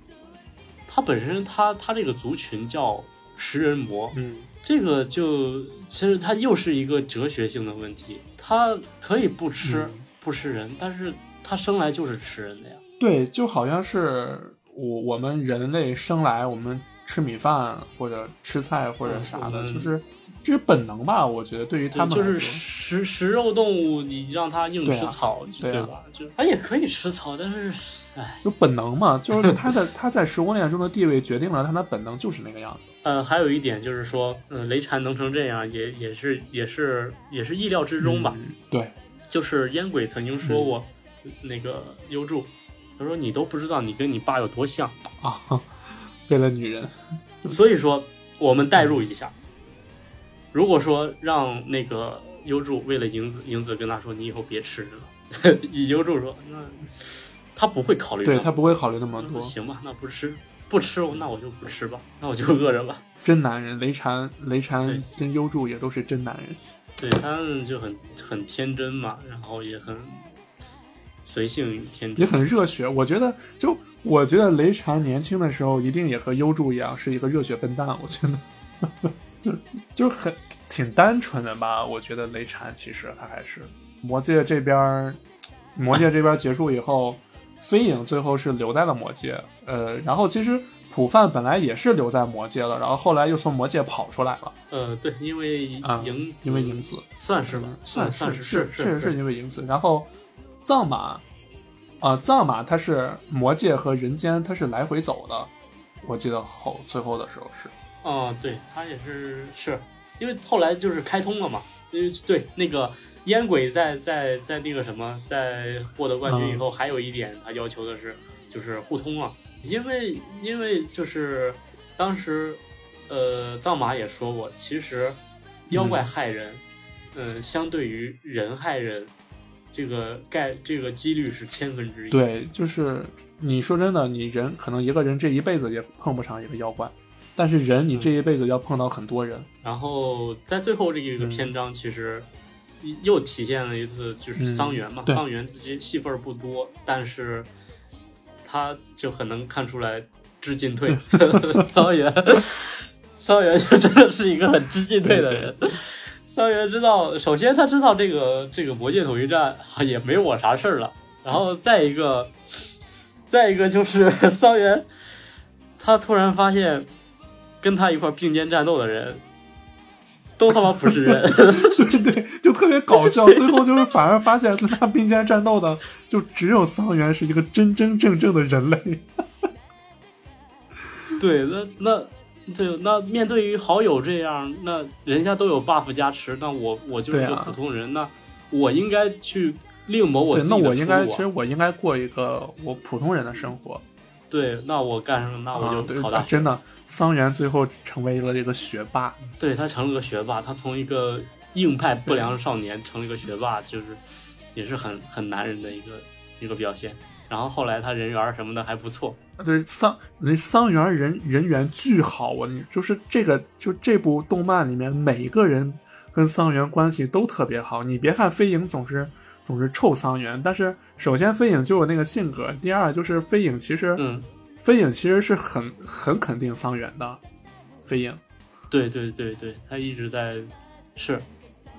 他本身他他这个族群叫食人魔，嗯，这个就其实它又是一个哲学性的问题。他可以不吃、嗯不吃人，但是他生来就是吃人的呀。对，就好像是我我们人类生来我们吃米饭或者吃菜或者啥的，嗯就是这是本能吧？我觉得对于他们就是食食肉动物，你让它硬对啊吃草，对啊吧？就它也可以吃草，但是，哎，就本能嘛，就是他在 (laughs) 他在食物链中的地位决定了他的本能就是那个样子。呃，还有一点就是说，嗯、雷禅能成这样，也也是也是也是意料之中吧。嗯对，就是烟鬼曾经说过，那个优助，他说你都不知道你跟你爸有多像，啊，为了女人，所以说我们代入一下，如果说让那个优助为了银子，银子跟他说你以后别吃了，(laughs) 以优助说那他不会考虑对他不会考虑那么多。行吧，那不吃不吃，那我就不吃吧，那我就饿着吧。真男人，雷禅、雷禅跟优助也都是真男人。对他们就很很天真嘛，然后也很随性与天也。很热血。我觉得，就我觉得雷禅年轻的时候一定也和优助一样，是一个热血笨蛋。我觉得，(laughs) 就是很挺单纯的吧。我觉得雷禅其实他还是魔界这边，魔界这边结束以后，飞影最后是留在了魔界。呃，然后其实普范本来也是留在魔界了，然后后来又从魔界跑出来了。呃，对，因为啊银子，因为影子算是吧，算算是是确实是因为影子。然后藏马，啊、藏马它是魔界和人间，它是来回走的。我记得后最后的时候是，哦，对他也是是因为后来就是开通了嘛，因为对那个烟鬼在在在那个什么，在获得冠军以后，还有一点他要求的是就是互通啊，因为因为就是当时呃藏马也说过，其实妖怪害人，嗯、相对于人害人。这个概这个几率是千分之一，对，就是你说真的，你人可能一个人这一辈子也碰不上一个妖怪，但是人你这一辈子要碰到很多人。然后在最后这一个嗯篇章，其实又体现了一次就是桑园嘛，嗯桑园这些戏份不多，但是他就很能看出来知进退。(laughs) 桑园，桑园就真的是一个很知进退的人。桑园知道，首先他知道这个这个魔界统一战啊也没我啥事儿了，然后再一个，再一个就是 (laughs) 桑园，他突然发现跟他一块并肩战斗的人，都他妈不是人。对 (laughs) 对，就特别搞笑。最后就是反而发现跟他并肩战斗的，就只有桑原是一个真真正正的人类。(laughs) 对，那那对，那面对于好友这样，那人家都有 buff 加持，那我我就是一个普通人，那我应该去另谋我，自己的那我应该，其实我应该过一个我普通人的生活。对，那我干什么？那我啊，就对考大学。真的，桑原最后成为了这个学霸。对他成了个学霸，他从一个硬派不良少年成了一个学霸，就是也是很很男人的一个一个表现。然后后来他人缘什么的还不错，对桑那桑原人人缘巨好啊！你就是这个，就这部动漫里面每一个人跟桑原关系都特别好。你别看飞影总是总是臭桑原，但是首先飞影就有那个性格，第二就是飞影其实、嗯，飞影其实是很很肯定桑原的。飞影，对对对对，他一直在是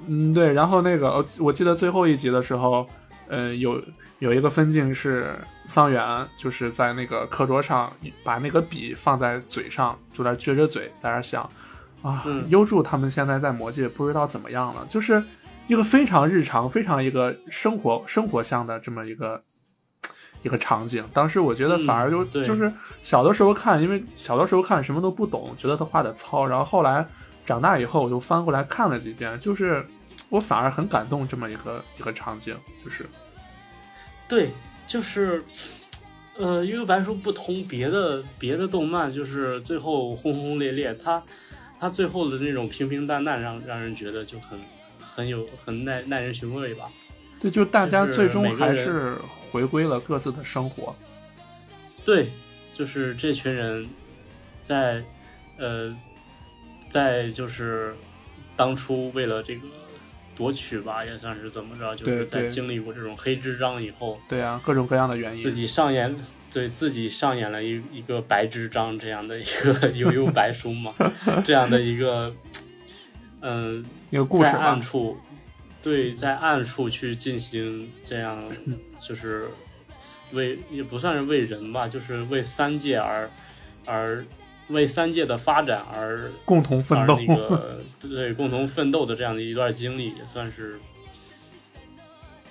嗯，对。然后那个我我记得最后一集的时候，呃，有有一个分镜是桑原就是在那个课桌上把那个笔放在嘴上，就在撅着嘴在那想啊，嗯优助他们现在在魔界不知道怎么样了，就是一个非常日常、非常一个生活生活向的这么一个。一个场景，当时我觉得反而就、就是小的时候看，因为小的时候看什么都不懂，觉得他画的糙，然后后来长大以后我就翻过来看了几遍，就是我反而很感动这么一个一个场景，就是对，就是，呃，因为白书不同别的别的动漫，就是最后轰轰烈烈，它它最后的那种平平淡淡让，让人觉得就很很有很耐耐人寻味吧。对，就大家最终还是回归了各自的生活。对，就是这群人在呃在就是当初为了这个夺取吧，也算是怎么着，就是在经历过这种黑之章以后，对啊，各种各样的原因。自己上演对自己上演了一一个白之章这样的一个 (laughs) 悠悠白书嘛，这样的一个嗯、一个故事暗，处对在暗处去进行这样嗯 (laughs) 就是为也不算是为人吧，就是为三界而而为三界的发展而共同奋斗而。那个对共同奋斗的这样的一段经历，也算是，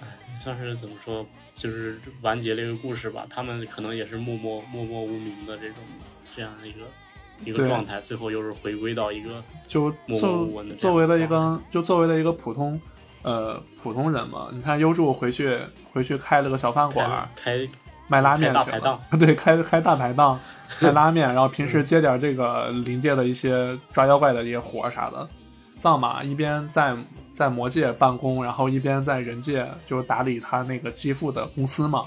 哎，算是怎么说，就是完结了一个故事吧。他们可能也是默默默默无名的这种这样的一个一个状态，最后又是回归到一个就默默作无闻的作为了一个就作为了一个普通呃普通人嘛，你看优助回去回去开了个小饭馆儿，开开卖拉面开大去了。排档，(laughs) 对，开开大排档，卖拉面，然后平时接点这个临界的一些抓妖怪的一些活儿啥的。藏马一边在在魔界办公，然后一边在人界就打理他那个继父的公司嘛，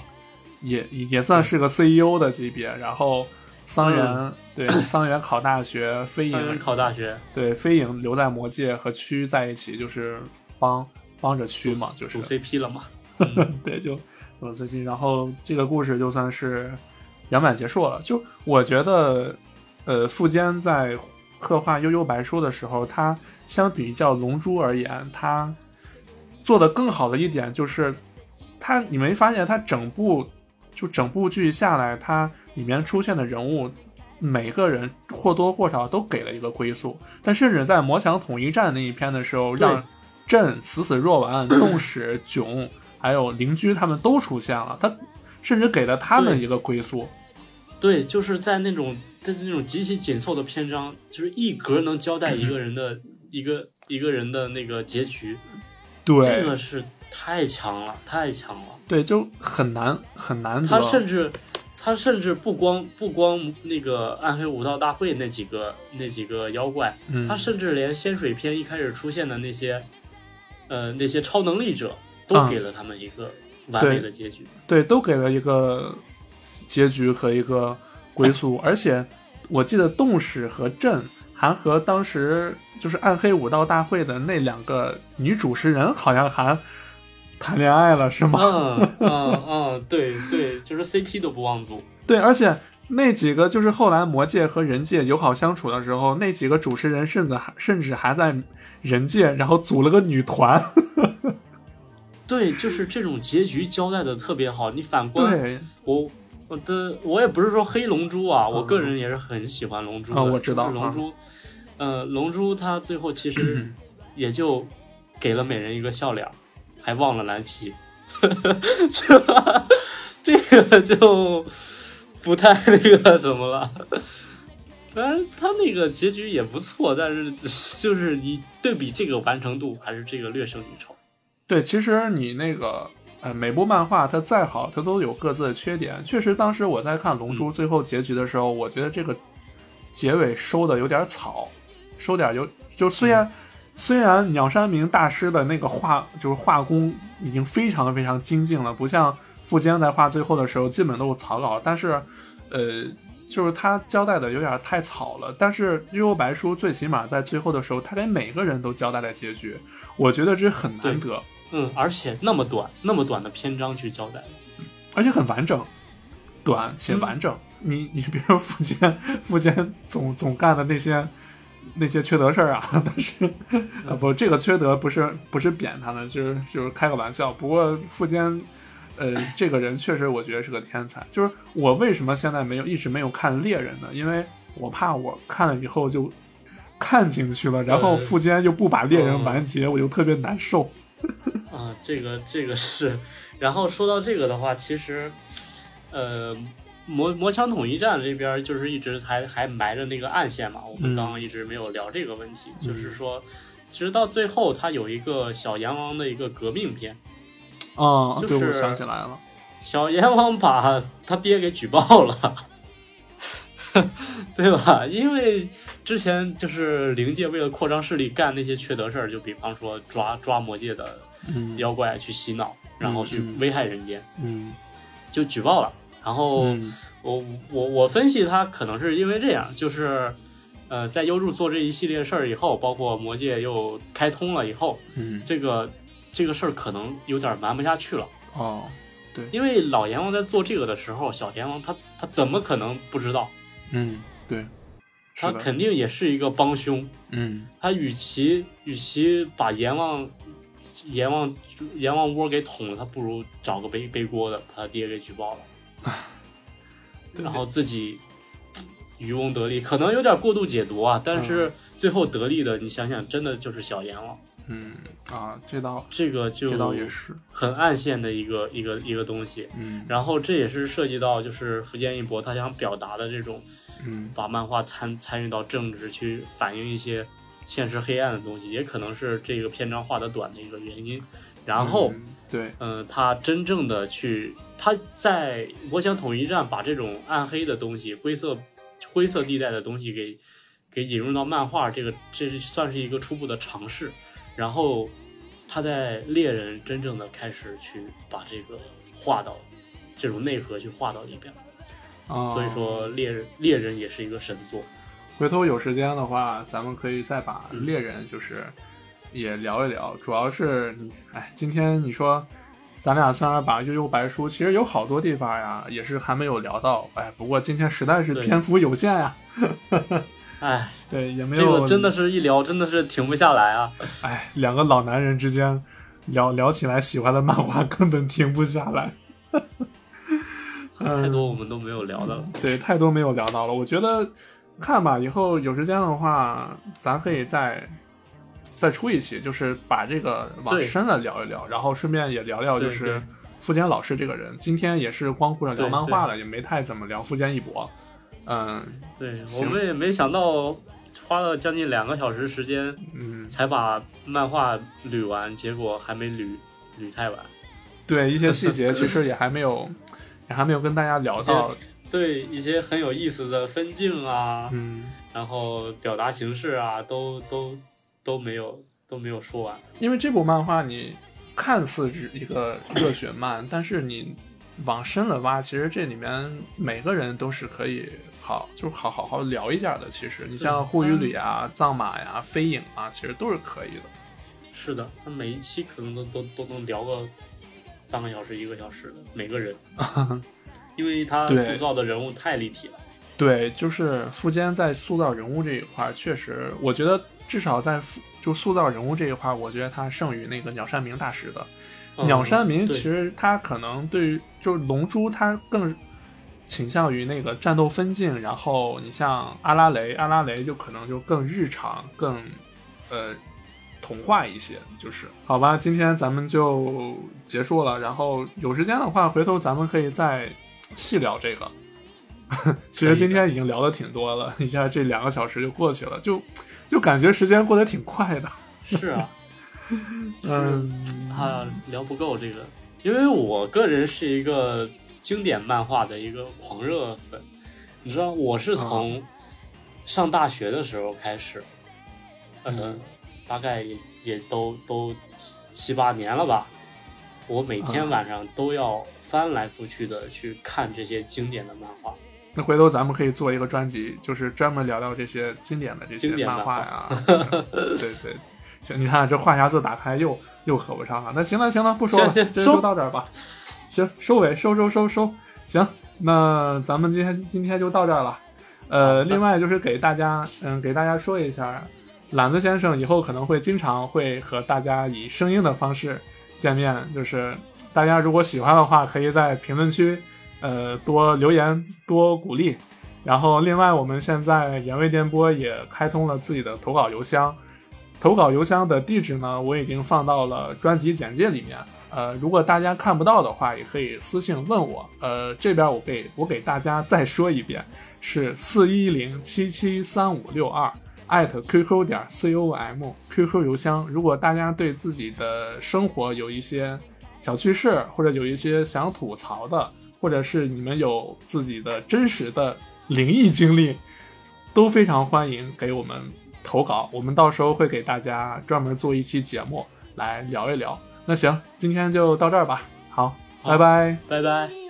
也也算是个 CEO 的级别。然后桑原、嗯。对桑原考大学，飞影考大学，对飞影留在魔界和区在一起，就是帮帮着区嘛，就是组 CP 了嘛。(laughs) 对，就组 CP，然后这个故事就算是圆满结束了。就我觉得，呃，富坚在刻画悠悠白书的时候，他相比较龙珠而言，他做的更好的一点就是，他你没发现他整部就整部剧下来，他里面出现的人物。每个人或多或少都给了一个归宿，但甚至在魔强统一战那一篇的时候，让朕死死若丸、(clears throat) 洞使、囧还有邻居他们都出现了，他甚至给了他们一个归宿。对，就是在那种在那种极其紧凑的篇章，就是一格能交代一个人的 (laughs) 一个一个人的那个结局，对这个是太强了，太强了。对，就很难很难得。他甚至他甚至不光不光那个暗黑武道大会那几个那几个妖怪，嗯他甚至连仙水篇一开始出现的那些呃那些超能力者，都啊给了他们一个完美的结局。对都给了一个结局和一个归宿，(laughs) 而且我记得洞使和朕还和当时就是暗黑武道大会的那两个女主持人好像还谈恋爱了，是吗？嗯嗯嗯，对对，就是 CP 都不忘组。对，而且那几个就是后来魔界和人界友好相处的时候，那几个主持人甚至还甚至还在人界，然后组了个女团。(laughs) 对，就是这种结局交代的特别好。你反观对，我，我的我也不是说黑龙珠啊，我个人也是很喜欢龙珠的。啊我知道龙珠，呃，龙珠它最后其实 (clears throat) 也就给了美人一个笑脸，还忘了蓝旗，(laughs) 这这个就不太那个什么了。当然，他那个结局也不错，但是 (laughs) 就是你对比这个完成度，还是这个略胜一筹。对，其实你那个呃，每部漫画它再好，它都有各自的缺点。确实，当时我在看《龙珠》最后结局的时候，我觉得这个结尾收的有点草，收点有就虽然、虽然鸟山明大师的那个画就是画工已经非常非常精进了，不像富坚在画最后的时候基本都是草稿，但是呃。就是他交代的有点太草了，但是《幽游白书》最起码在最后的时候，他给每个人都交代了结局，我觉得这很难得。嗯，而且那么短，那么短的篇章去交代，而且很完整，短且完整。你你比如说福建福建总总干的那些那些缺德事儿啊，(laughs) 但是啊不，这个缺德不是不是贬他们，就是就是开个玩笑。不过富坚。呃，这个人确实，我觉得是个天才。就是我为什么现在没有一直没有看猎人呢？因为我怕我看了以后就看进去了，然后富坚就不把猎人完结，我就特别难受。啊，这个这个是。然后说到这个的话，其实，呃，魔魔枪统一战这边就是一直还还埋着那个暗线嘛。我们嗯刚刚一直没有聊这个问题，嗯就是说，其实到最后他有一个小阎王的一个革命篇。哦，就对，我是想起来了。小阎王把他爹给举报了，(laughs) 对吧？因为之前就是灵界为了扩张势力干那些缺德事儿，就比方说抓抓魔界的嗯妖怪去洗脑，然后去嗯危害人间，嗯就举报了。然后嗯我我我分析他可能是因为这样，就是呃，在优助做这一系列事儿以后，包括魔界又开通了以后，嗯这个这个事儿可能有点瞒不下去了。哦，对因为老阎王在做这个的时候，小阎王他他怎么可能不知道？嗯，对，他肯定也是一个帮凶。嗯他与其与其把阎王阎王阎王窝给捅了，他不如找个背背锅的，把他爹给举报了，(laughs) 然后自己渔翁得利，可能有点过度解读啊，但是最后得利的，你想想，真的就是小阎王，嗯啊，这倒这个就这倒也是，很暗线的一个一个一个东西。嗯然后这也是涉及到就是福建一博他想表达的这种嗯把漫画参参与到政治去反映一些现实黑暗的东西，也可能是这个篇章画的短的一个原因。然后，嗯对，嗯、他真正的去他在我想统一战把这种暗黑的东西、灰色灰色地带的东西给给引入到漫画，这个这是算是一个初步的尝试。然后他在猎人真正的开始去把这个画到这种内核去画到里边。啊，所以说猎人猎人也是一个神作。回头有时间的话，咱们可以再把嗯猎人就是也聊一聊。主要是，哎，今天你说咱俩虽然把悠悠白书，其实有好多地方呀，也是还没有聊到。哎，不过今天实在是篇幅有限呀，哎，对，也没有这个真的是一聊真的是停不下来啊！哎，两个老男人之间聊聊起来喜欢的漫画根本停不下来。(laughs) 太多我们都没有聊的了。对，太多没有聊到了。我觉得看吧，以后有时间的话，咱可以再再出一期，就是把这个往深了聊一聊，然后顺便也聊聊就是对富坚老师这个人。今天也是光顾着聊漫画了，也没太怎么聊富坚义博。嗯对我们也没想到花了将近两个小时时间嗯，才把漫画捋完，结果还没捋捋太完。对一些细节 (laughs) 其实也还没有，也还没有跟大家聊到。对一些很有意思的分镜啊，嗯，然后表达形式啊，都都都没有都没有说完。因为这部漫画你看似是一个热血漫，但是你往深了挖，其实这里面每个人都是可以好，就是好好好聊一下的。其实你像护语里啊、藏马呀、飞影啊，其实都是可以的。是的，他每一期可能都都都能聊个半个小时、一个小时的每个人，(laughs) 因为他塑造的人物太立体了。对，就是富坚在塑造人物这一块儿，确实，我觉得至少在就塑造人物这一块儿，我觉得他胜于那个鸟山明大师的。嗯鸟山明其实他可能对于就是龙珠，他更倾向于那个战斗分镜，然后你像阿拉蕾，阿拉蕾就可能就更日常、更呃童话一些，就是好吧。今天咱们就结束了，然后有时间的话，回头咱们可以再细聊这个。(laughs) 其实今天已经聊的挺多了，一下这两个小时就过去了，就就感觉时间过得挺快的。是啊，(laughs) 嗯，啊聊不够这个，因为我个人是一个经典漫画的一个狂热粉，你知道，我是从上大学的时候开始，呃嗯，大概也也都都七七八年了吧，我每天啊晚上都要翻来覆去的去看这些经典的漫画。那回头咱们可以做一个专辑，就是专门聊聊这些经典的这些漫画呀。(laughs) 对对，行，你看这话匣子打开又又合不上了。那行了行了，不说了，行行今儿就收到这儿吧。行，收尾收收收收。行，那咱们今天今天就到这儿了。呃，另外就是给大家，嗯，给大家说一下，懒子先生以后可能会经常会和大家以声音的方式见面，就是大家如果喜欢的话，可以在评论区，呃，多留言，多鼓励。然后，另外我们现在原味电波也开通了自己的投稿邮箱，投稿邮箱的地址呢，我已经放到了专辑简介里面。呃，如果大家看不到的话，也可以私信问我。呃，这边我给我给大家再说一遍，是四一零七七三五六二艾特 qq 点 com QQ 邮箱。如果大家对自己的生活有一些小趣事，或者有一些想吐槽的，或者是你们有自己的真实的灵异经历，都非常欢迎给我们投稿。我们到时候会给大家专门做一期节目来聊一聊。那行，今天就到这儿吧。好，好拜拜。拜拜。